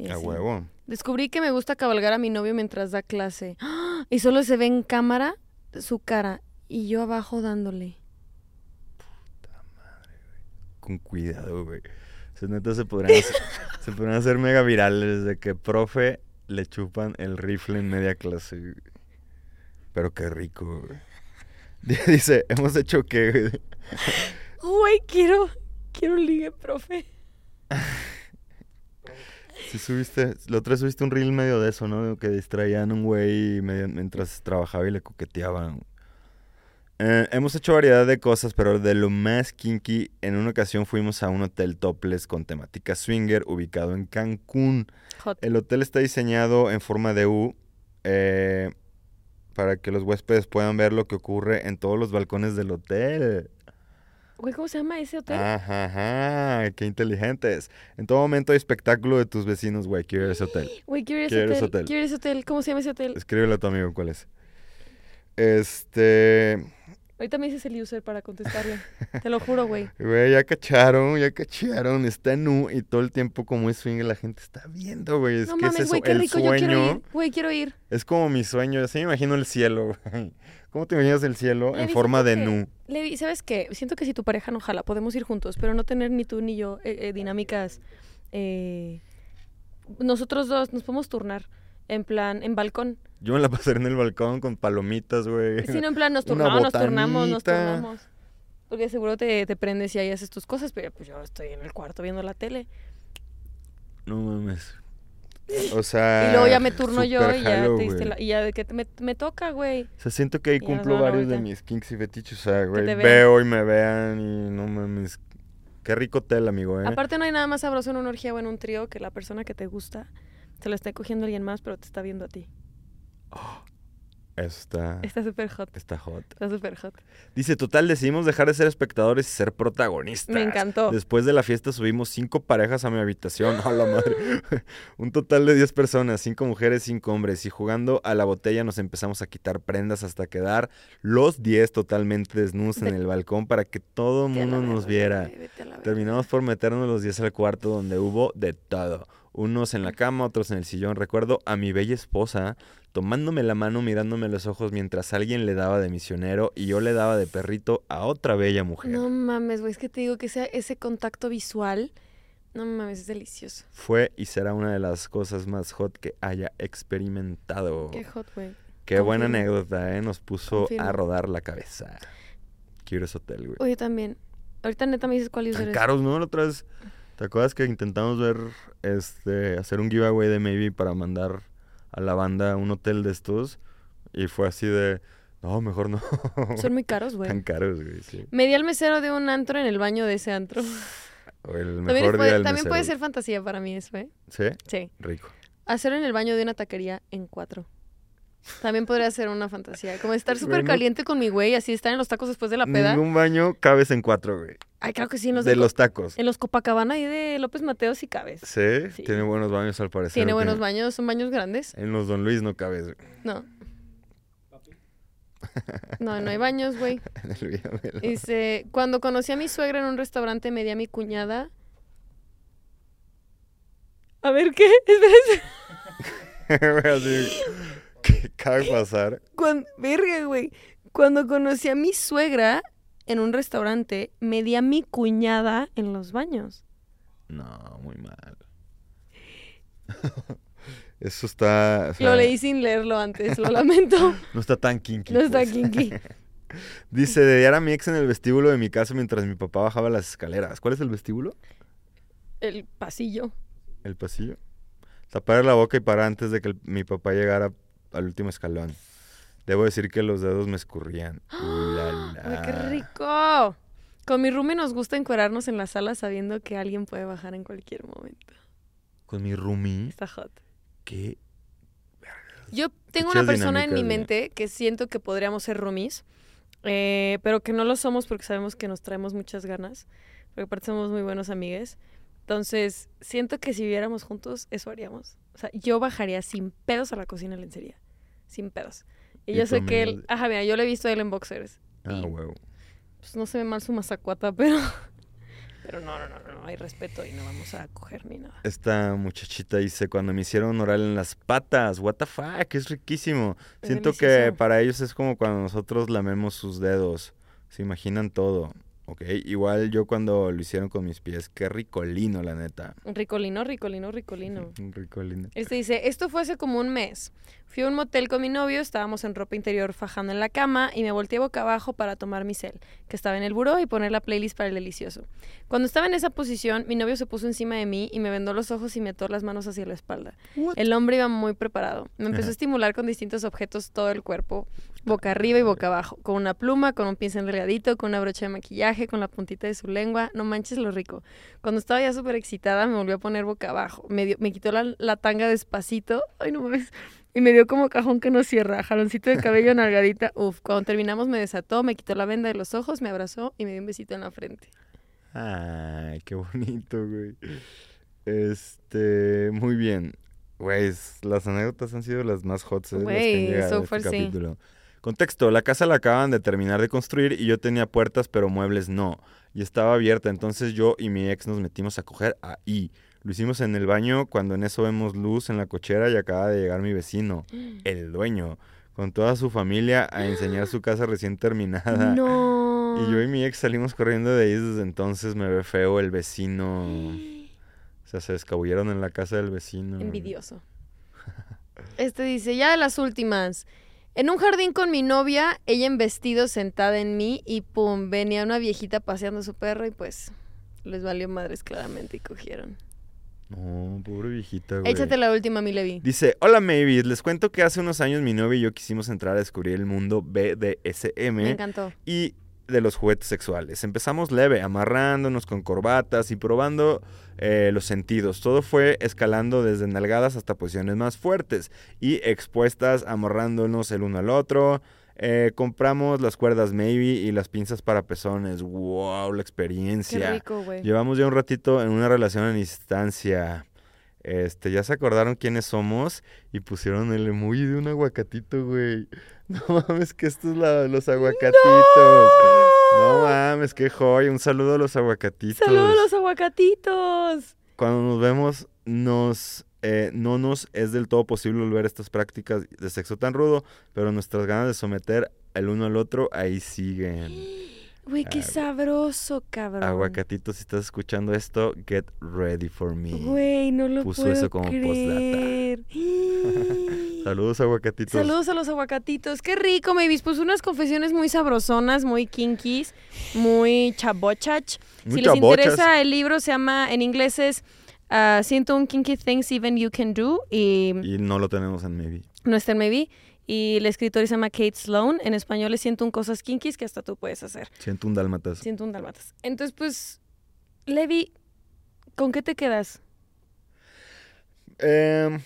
Y A así. huevo. Descubrí que me gusta cabalgar a mi novio mientras da clase. ¡Ah! Y solo se ve en cámara su cara y yo abajo dándole. Con cuidado, güey. O sea, neta se podrían hacer, (laughs) se podrían hacer mega virales de que profe le chupan el rifle en media clase. güey. Pero qué rico, güey. (laughs) Dice, hemos hecho que... güey? Güey, quiero, quiero un ligue, profe. (laughs) Si subiste, la otra vez subiste un reel medio de eso, ¿no? Que distraían a un güey medio- mientras trabajaba y le coqueteaban. Eh, hemos hecho variedad de cosas, pero de lo más kinky, en una ocasión fuimos a un hotel topless con temática swinger ubicado en Cancún. Hot. El hotel está diseñado en forma de U eh, para que los huéspedes puedan ver lo que ocurre en todos los balcones del hotel. Güey, ¿cómo se llama ese hotel? Ajá, ajá, qué inteligentes. En todo momento hay espectáculo de tus vecinos, güey. Quiero ir a ese hotel. (gasps) Güey, quiero ir a ese hotel. hotel. Quiero ir a ese hotel. ¿Cómo se llama ese hotel? Escríbele a tu amigo cuál es. Este. Ahorita me dices el user para contestarle. Te lo juro, güey. (laughs) Güey, ya cacharon, ya cacharon. Está en U y todo el tiempo, como es swinger, la gente está viendo, güey. Es No que es mames, eso. güey, qué el rico. sueño Yo quiero ir. Güey, quiero ir. es como mi sueño. Así me imagino el cielo, (laughs) güey. ¿Cómo te imaginas el cielo en forma de que- nu? Levi, ¿sabes qué? Siento que si tu pareja no jala, podemos ir juntos, pero no tener ni tú ni yo eh, eh, dinámicas. eh, nosotros dos nos podemos turnar. En plan, en balcón. Yo me la pasaré en el balcón con palomitas, güey. Si no, en plan, nos (laughs) turnamos, nos turnamos, nos turnamos. Porque seguro te, te prendes y ahí haces tus cosas, pero pues yo estoy en el cuarto viendo la tele. No mames. (laughs) O sea. y luego ya me turno yo y ya, jalo, te diste la- y ya de que me, me toca, güey. O sea, siento que ahí cumplo varios de mis kinks y fetiches. O sea, güey, veo y me vean y no mames. Qué rico hotel, amigo, ¿eh? Aparte no hay nada más sabroso en una orgía o en un trío que la persona que te gusta se la esté cogiendo alguien más, pero te está viendo a ti. Eso (gasps) está, Está súper hot. está hot. Está súper hot. Dice, total, decidimos dejar de ser espectadores y ser protagonistas. Me encantó. Después de la fiesta subimos cinco parejas a mi habitación. (laughs) ¡A la madre! (laughs) Un total de 10 personas, cinco mujeres, cinco hombres. Y jugando a la botella nos empezamos a quitar prendas hasta quedar los 10 totalmente desnudos en el balcón para que todo el mundo nos viera. Terminamos por meternos los 10 al cuarto donde hubo de todo. Unos en la cama, otros en el sillón. Recuerdo a mi bella esposa tomándome la mano, mirándome los ojos mientras alguien le daba de misionero y yo le daba de perrito a otra bella mujer. No mames, güey, es que te digo que ese, ese contacto visual, no mames, es delicioso. Fue y será una de las cosas más hot que haya experimentado. Qué hot, güey. Qué buena anécdota, ¿eh? Nos puso a rodar la cabeza. Quiero ese hotel, güey. Oye, también. Ahorita neta me dices cuál Tan es. caros, ¿no? La otra vez, ¿te acuerdas que intentamos ver, este, hacer un giveaway de Maybe para mandar a la banda a un hotel de estos? Y fue así de, no, mejor no. (laughs) Son muy caros, güey. Tan caros, güey, sí. Me di al mesero de un antro en el baño de ese antro. O el También, mejor puede, día del también puede ser fantasía para mí eso, ¿eh? ¿Sí? Sí. Rico. Hacerlo en el baño de una taquería en cuatro. También podría ser una fantasía. Como estar súper caliente con mi güey, así estar en los tacos después de la peda. Ningún baño cabes en cuatro, güey. Ay, creo que sí, en los, de los tacos. en los Copacabana y de López Mateos sí cabes. ¿Sí? Sí. Tiene buenos baños al parecer. Tiene buenos tiene- baños, son baños grandes. En los Don Luis no cabes, güey. No. (laughs) No, no hay baños, güey. (laughs) En. Dice, cuando conocí a mi suegra en un restaurante, me di a mi cuñada. A ver, ¿qué? (laughs) Espérense. Güey, así, ¿Qué acaba de pasar? Cuando, verga, güey. Cuando conocí a mi suegra en un restaurante, me di a mi cuñada en los baños. No, muy mal. (laughs) Eso está. o sea, Lo leí sin leerlo antes, lo lamento. (laughs) No está tan kinky. No está pues. kinky. (laughs) Dice, dediar a mi ex en el vestíbulo de mi casa mientras mi papá bajaba las escaleras. ¿Cuál es el vestíbulo? El pasillo. ¿El pasillo? Tapar la boca y parar antes de que el- mi papá llegara al último escalón. Debo decir que los dedos me escurrían. (gasps) La, ¡Ay, qué rico! Con mi roomie nos gusta encuerarnos en la sala sabiendo que alguien puede bajar en cualquier momento. Con mi roomie. Está hot. qué Yo tengo una persona en mi de- mente que siento que podríamos ser roomies, eh, pero que no lo somos porque sabemos que nos traemos muchas ganas, porque aparte somos muy buenos amigues. Entonces, siento que si viviéramos juntos, eso haríamos. O sea, yo bajaría sin pedos a la cocina en lencería. Sin pedos. Y, Y yo sé que él... Ajá, mira, yo lo he visto a él en boxers. Ah, huevo. Pues no se ve mal su mazacuata, pero... (laughs) Pero no, no, no, no, no, hay respeto y no vamos a coger ni nada. Esta muchachita dice, cuando me hicieron oral en las patas, what the fuck, es riquísimo. Es Siento que para ellos es como cuando nosotros lamemos sus dedos. Se imaginan todo, ¿ok? Igual yo cuando lo hicieron con mis pies, qué ricolino, la neta. Ricolino, ricolino, ricolino. (laughs) Ricolino. Este dice, esto fue hace como un mes. Fui a un motel con mi novio, estábamos en ropa interior fajando en la cama y me volteé boca abajo para tomar mi cel, que estaba en el buró, y poner la playlist para el delicioso. Cuando estaba en esa posición, mi novio se puso encima de mí y me vendó los ojos y me ató las manos hacia la espalda. El hombre iba muy preparado. Me empezó a estimular con distintos objetos todo el cuerpo, boca arriba y boca abajo, con una pluma, con un pincel delgadito, con una brocha de maquillaje, con la puntita de su lengua. No manches lo rico. Cuando estaba ya súper excitada, me volvió a poner boca abajo. Me, dio- me quitó la, la tanga despacito. Ay, no mames. Y me dio como cajón que no cierra, jaloncito de cabello, nalgadita. Uf, cuando terminamos me desató, me quitó la venda de los ojos, me abrazó y me dio un besito en la frente. Ay, qué bonito, güey. Este, muy bien. Güey, las anécdotas han sido las más hot, han Güey, so a far este sí. Contexto, la casa la acaban de terminar de construir y yo tenía puertas pero muebles no. Y estaba abierta, entonces yo y mi ex nos metimos a coger ahí. Lo hicimos en el baño cuando en eso vemos luz en la cochera y acaba de llegar mi vecino, (gasps) el dueño, con toda su familia a enseñar su casa recién terminada. (gasps) No. Y yo y mi ex salimos corriendo de ahí desde entonces me ve feo el vecino. (gasps) O sea, se escabulleron en la casa del vecino. Envidioso. (laughs) Este dice, ya de las últimas. En un jardín con mi novia, ella en vestido sentada en mí y pum, venía una viejita paseando a su perro y pues les valió madres claramente y cogieron. No, pobre viejita, güey. Échate la última, mi Levi. Dice, hola Mavis, les cuento que hace unos años mi novia y yo quisimos entrar a descubrir el mundo BDSM Me encantó. y de los juguetes sexuales. Empezamos leve, amarrándonos con corbatas y probando eh, los sentidos. Todo fue escalando desde nalgadas hasta posiciones más fuertes y expuestas, amarrándonos el uno al otro. Eh, compramos las cuerdas maybe y las pinzas para pezones. ¡Wow! La Qué experiencia. rico, güey. Llevamos ya un ratito en una relación a distancia. Este, ya se acordaron quiénes somos y pusieron el emoji de un aguacatito, güey. (laughs) No mames, que estos la- los aguacatitos. No mames, qué joya. Un saludo a los aguacatitos. ¡Saludos a los aguacatitos! Cuando nos vemos, nos, eh, no nos es del todo posible volver a estas prácticas de sexo tan rudo, pero nuestras ganas de someter el uno al otro ahí siguen. (gasps) (gasps) Güey, qué sabroso, cabrón. Aguacatitos, si estás escuchando esto, get ready for me. Güey, no lo Puso puedo eso como creer. (laughs) (gasps) Saludos, aguacatitos. Saludos a los aguacatitos. Qué rico, Mavis. Pues unas confesiones muy sabrosonas, muy kinkies, muy chabochach. Muy si les interesa, el libro se llama, en inglés es ah, 101 Kinky Things Even You Can Do. Y Y no lo tenemos en Maybe. no está en Maybe. Y el escritor se llama Kate Sloan. En español es 101 cosas kinkies que hasta tú puedes hacer. Siento un dálmatas. 101 dalmatas. Entonces, pues, Levi, ¿con qué te quedas? Em,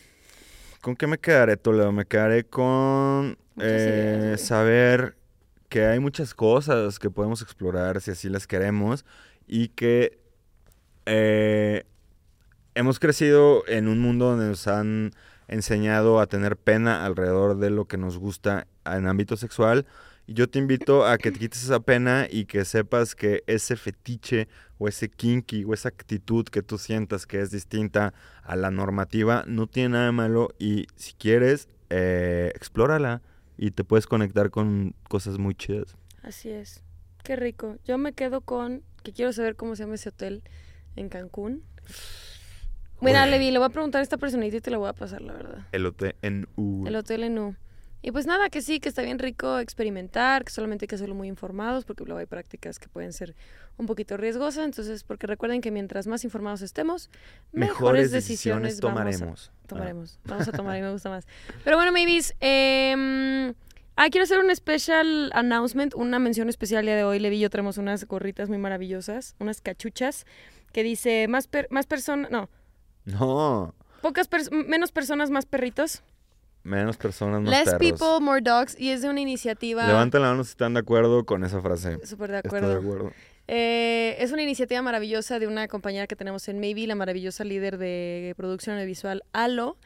¿Con qué me quedaré, Toledo? Me quedaré con eh, ideas, saber que hay muchas cosas que podemos explorar si así las queremos y que eh, hemos crecido en un mundo donde nos han enseñado a tener pena alrededor de lo que nos gusta en ámbito sexual. Y yo te invito a que te quites esa pena y que sepas que ese fetiche o ese kinky o esa actitud que tú sientas que es distinta a la normativa no tiene nada de malo y si quieres, eh, explórala y te puedes conectar con cosas muy chidas. Así es. Qué rico. Yo me quedo con que quiero saber cómo se llama ese hotel en Cancún. Mira. Levi, le voy a preguntar a esta personita y te la voy a pasar, la verdad. El hotel en U. El hotel en U. Y pues nada, que sí, que está bien rico experimentar, que solamente hay que hacerlo muy informados, porque luego hay prácticas que pueden ser un poquito riesgosas. Entonces, porque recuerden que mientras más informados estemos, mejores, Mejores decisiones, decisiones vamos a- tomaremos. Ah. tomaremos. Vamos a tomar y me gusta más. Pero bueno, maybes, eh, ah, quiero hacer un special announcement, una mención especial el día de hoy. Levi y yo traemos unas gorritas muy maravillosas, unas cachuchas, que dice más, per- más personas, no, No. pocas pers- menos personas, más perritos. Menos personas, más Less perros. people, more dogs. Y es de una iniciativa. Levanten la mano si están de acuerdo con esa frase. Súper de Estoy acuerdo. de acuerdo. Eh, es una iniciativa maravillosa de una compañera que tenemos en Maybe, la maravillosa líder de producción audiovisual Alo,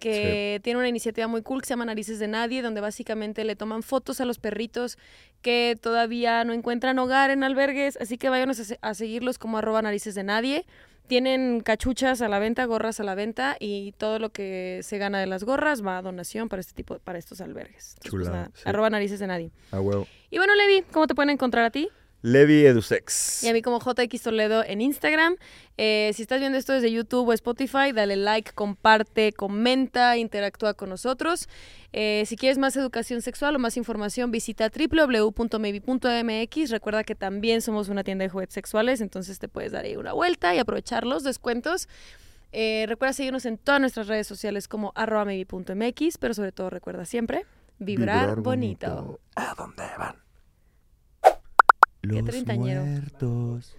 que tiene una iniciativa muy cool que se llama Narices de Nadie, donde básicamente le toman fotos a los perritos que todavía no encuentran hogar en albergues, así que vayan a, se- a seguirlos como arroba narices de nadie. Tienen cachuchas a la venta, gorras a la venta y todo lo que se gana de las gorras va a donación para este tipo, para estos albergues. Entonces, pues, Chulada, nada, sí. arroba narices de nadie. A huevo. Y bueno, Levi, ¿cómo te pueden encontrar a ti? Levi Edusex. Y a mí como JX Toledo en Instagram. Eh, si estás viendo esto desde YouTube o Spotify, dale like, comparte, comenta, interactúa con nosotros. Eh, si quieres más educación sexual o más información, visita www.maybe.mx. Recuerda que también somos una tienda de juguetes sexuales, entonces te puedes dar ahí una vuelta y aprovechar los descuentos. Eh, recuerda seguirnos en todas nuestras redes sociales como arroba maybe.mx, pero sobre todo recuerda siempre vibrar, bonito. ¿A dónde van? Qué treintañero. muertos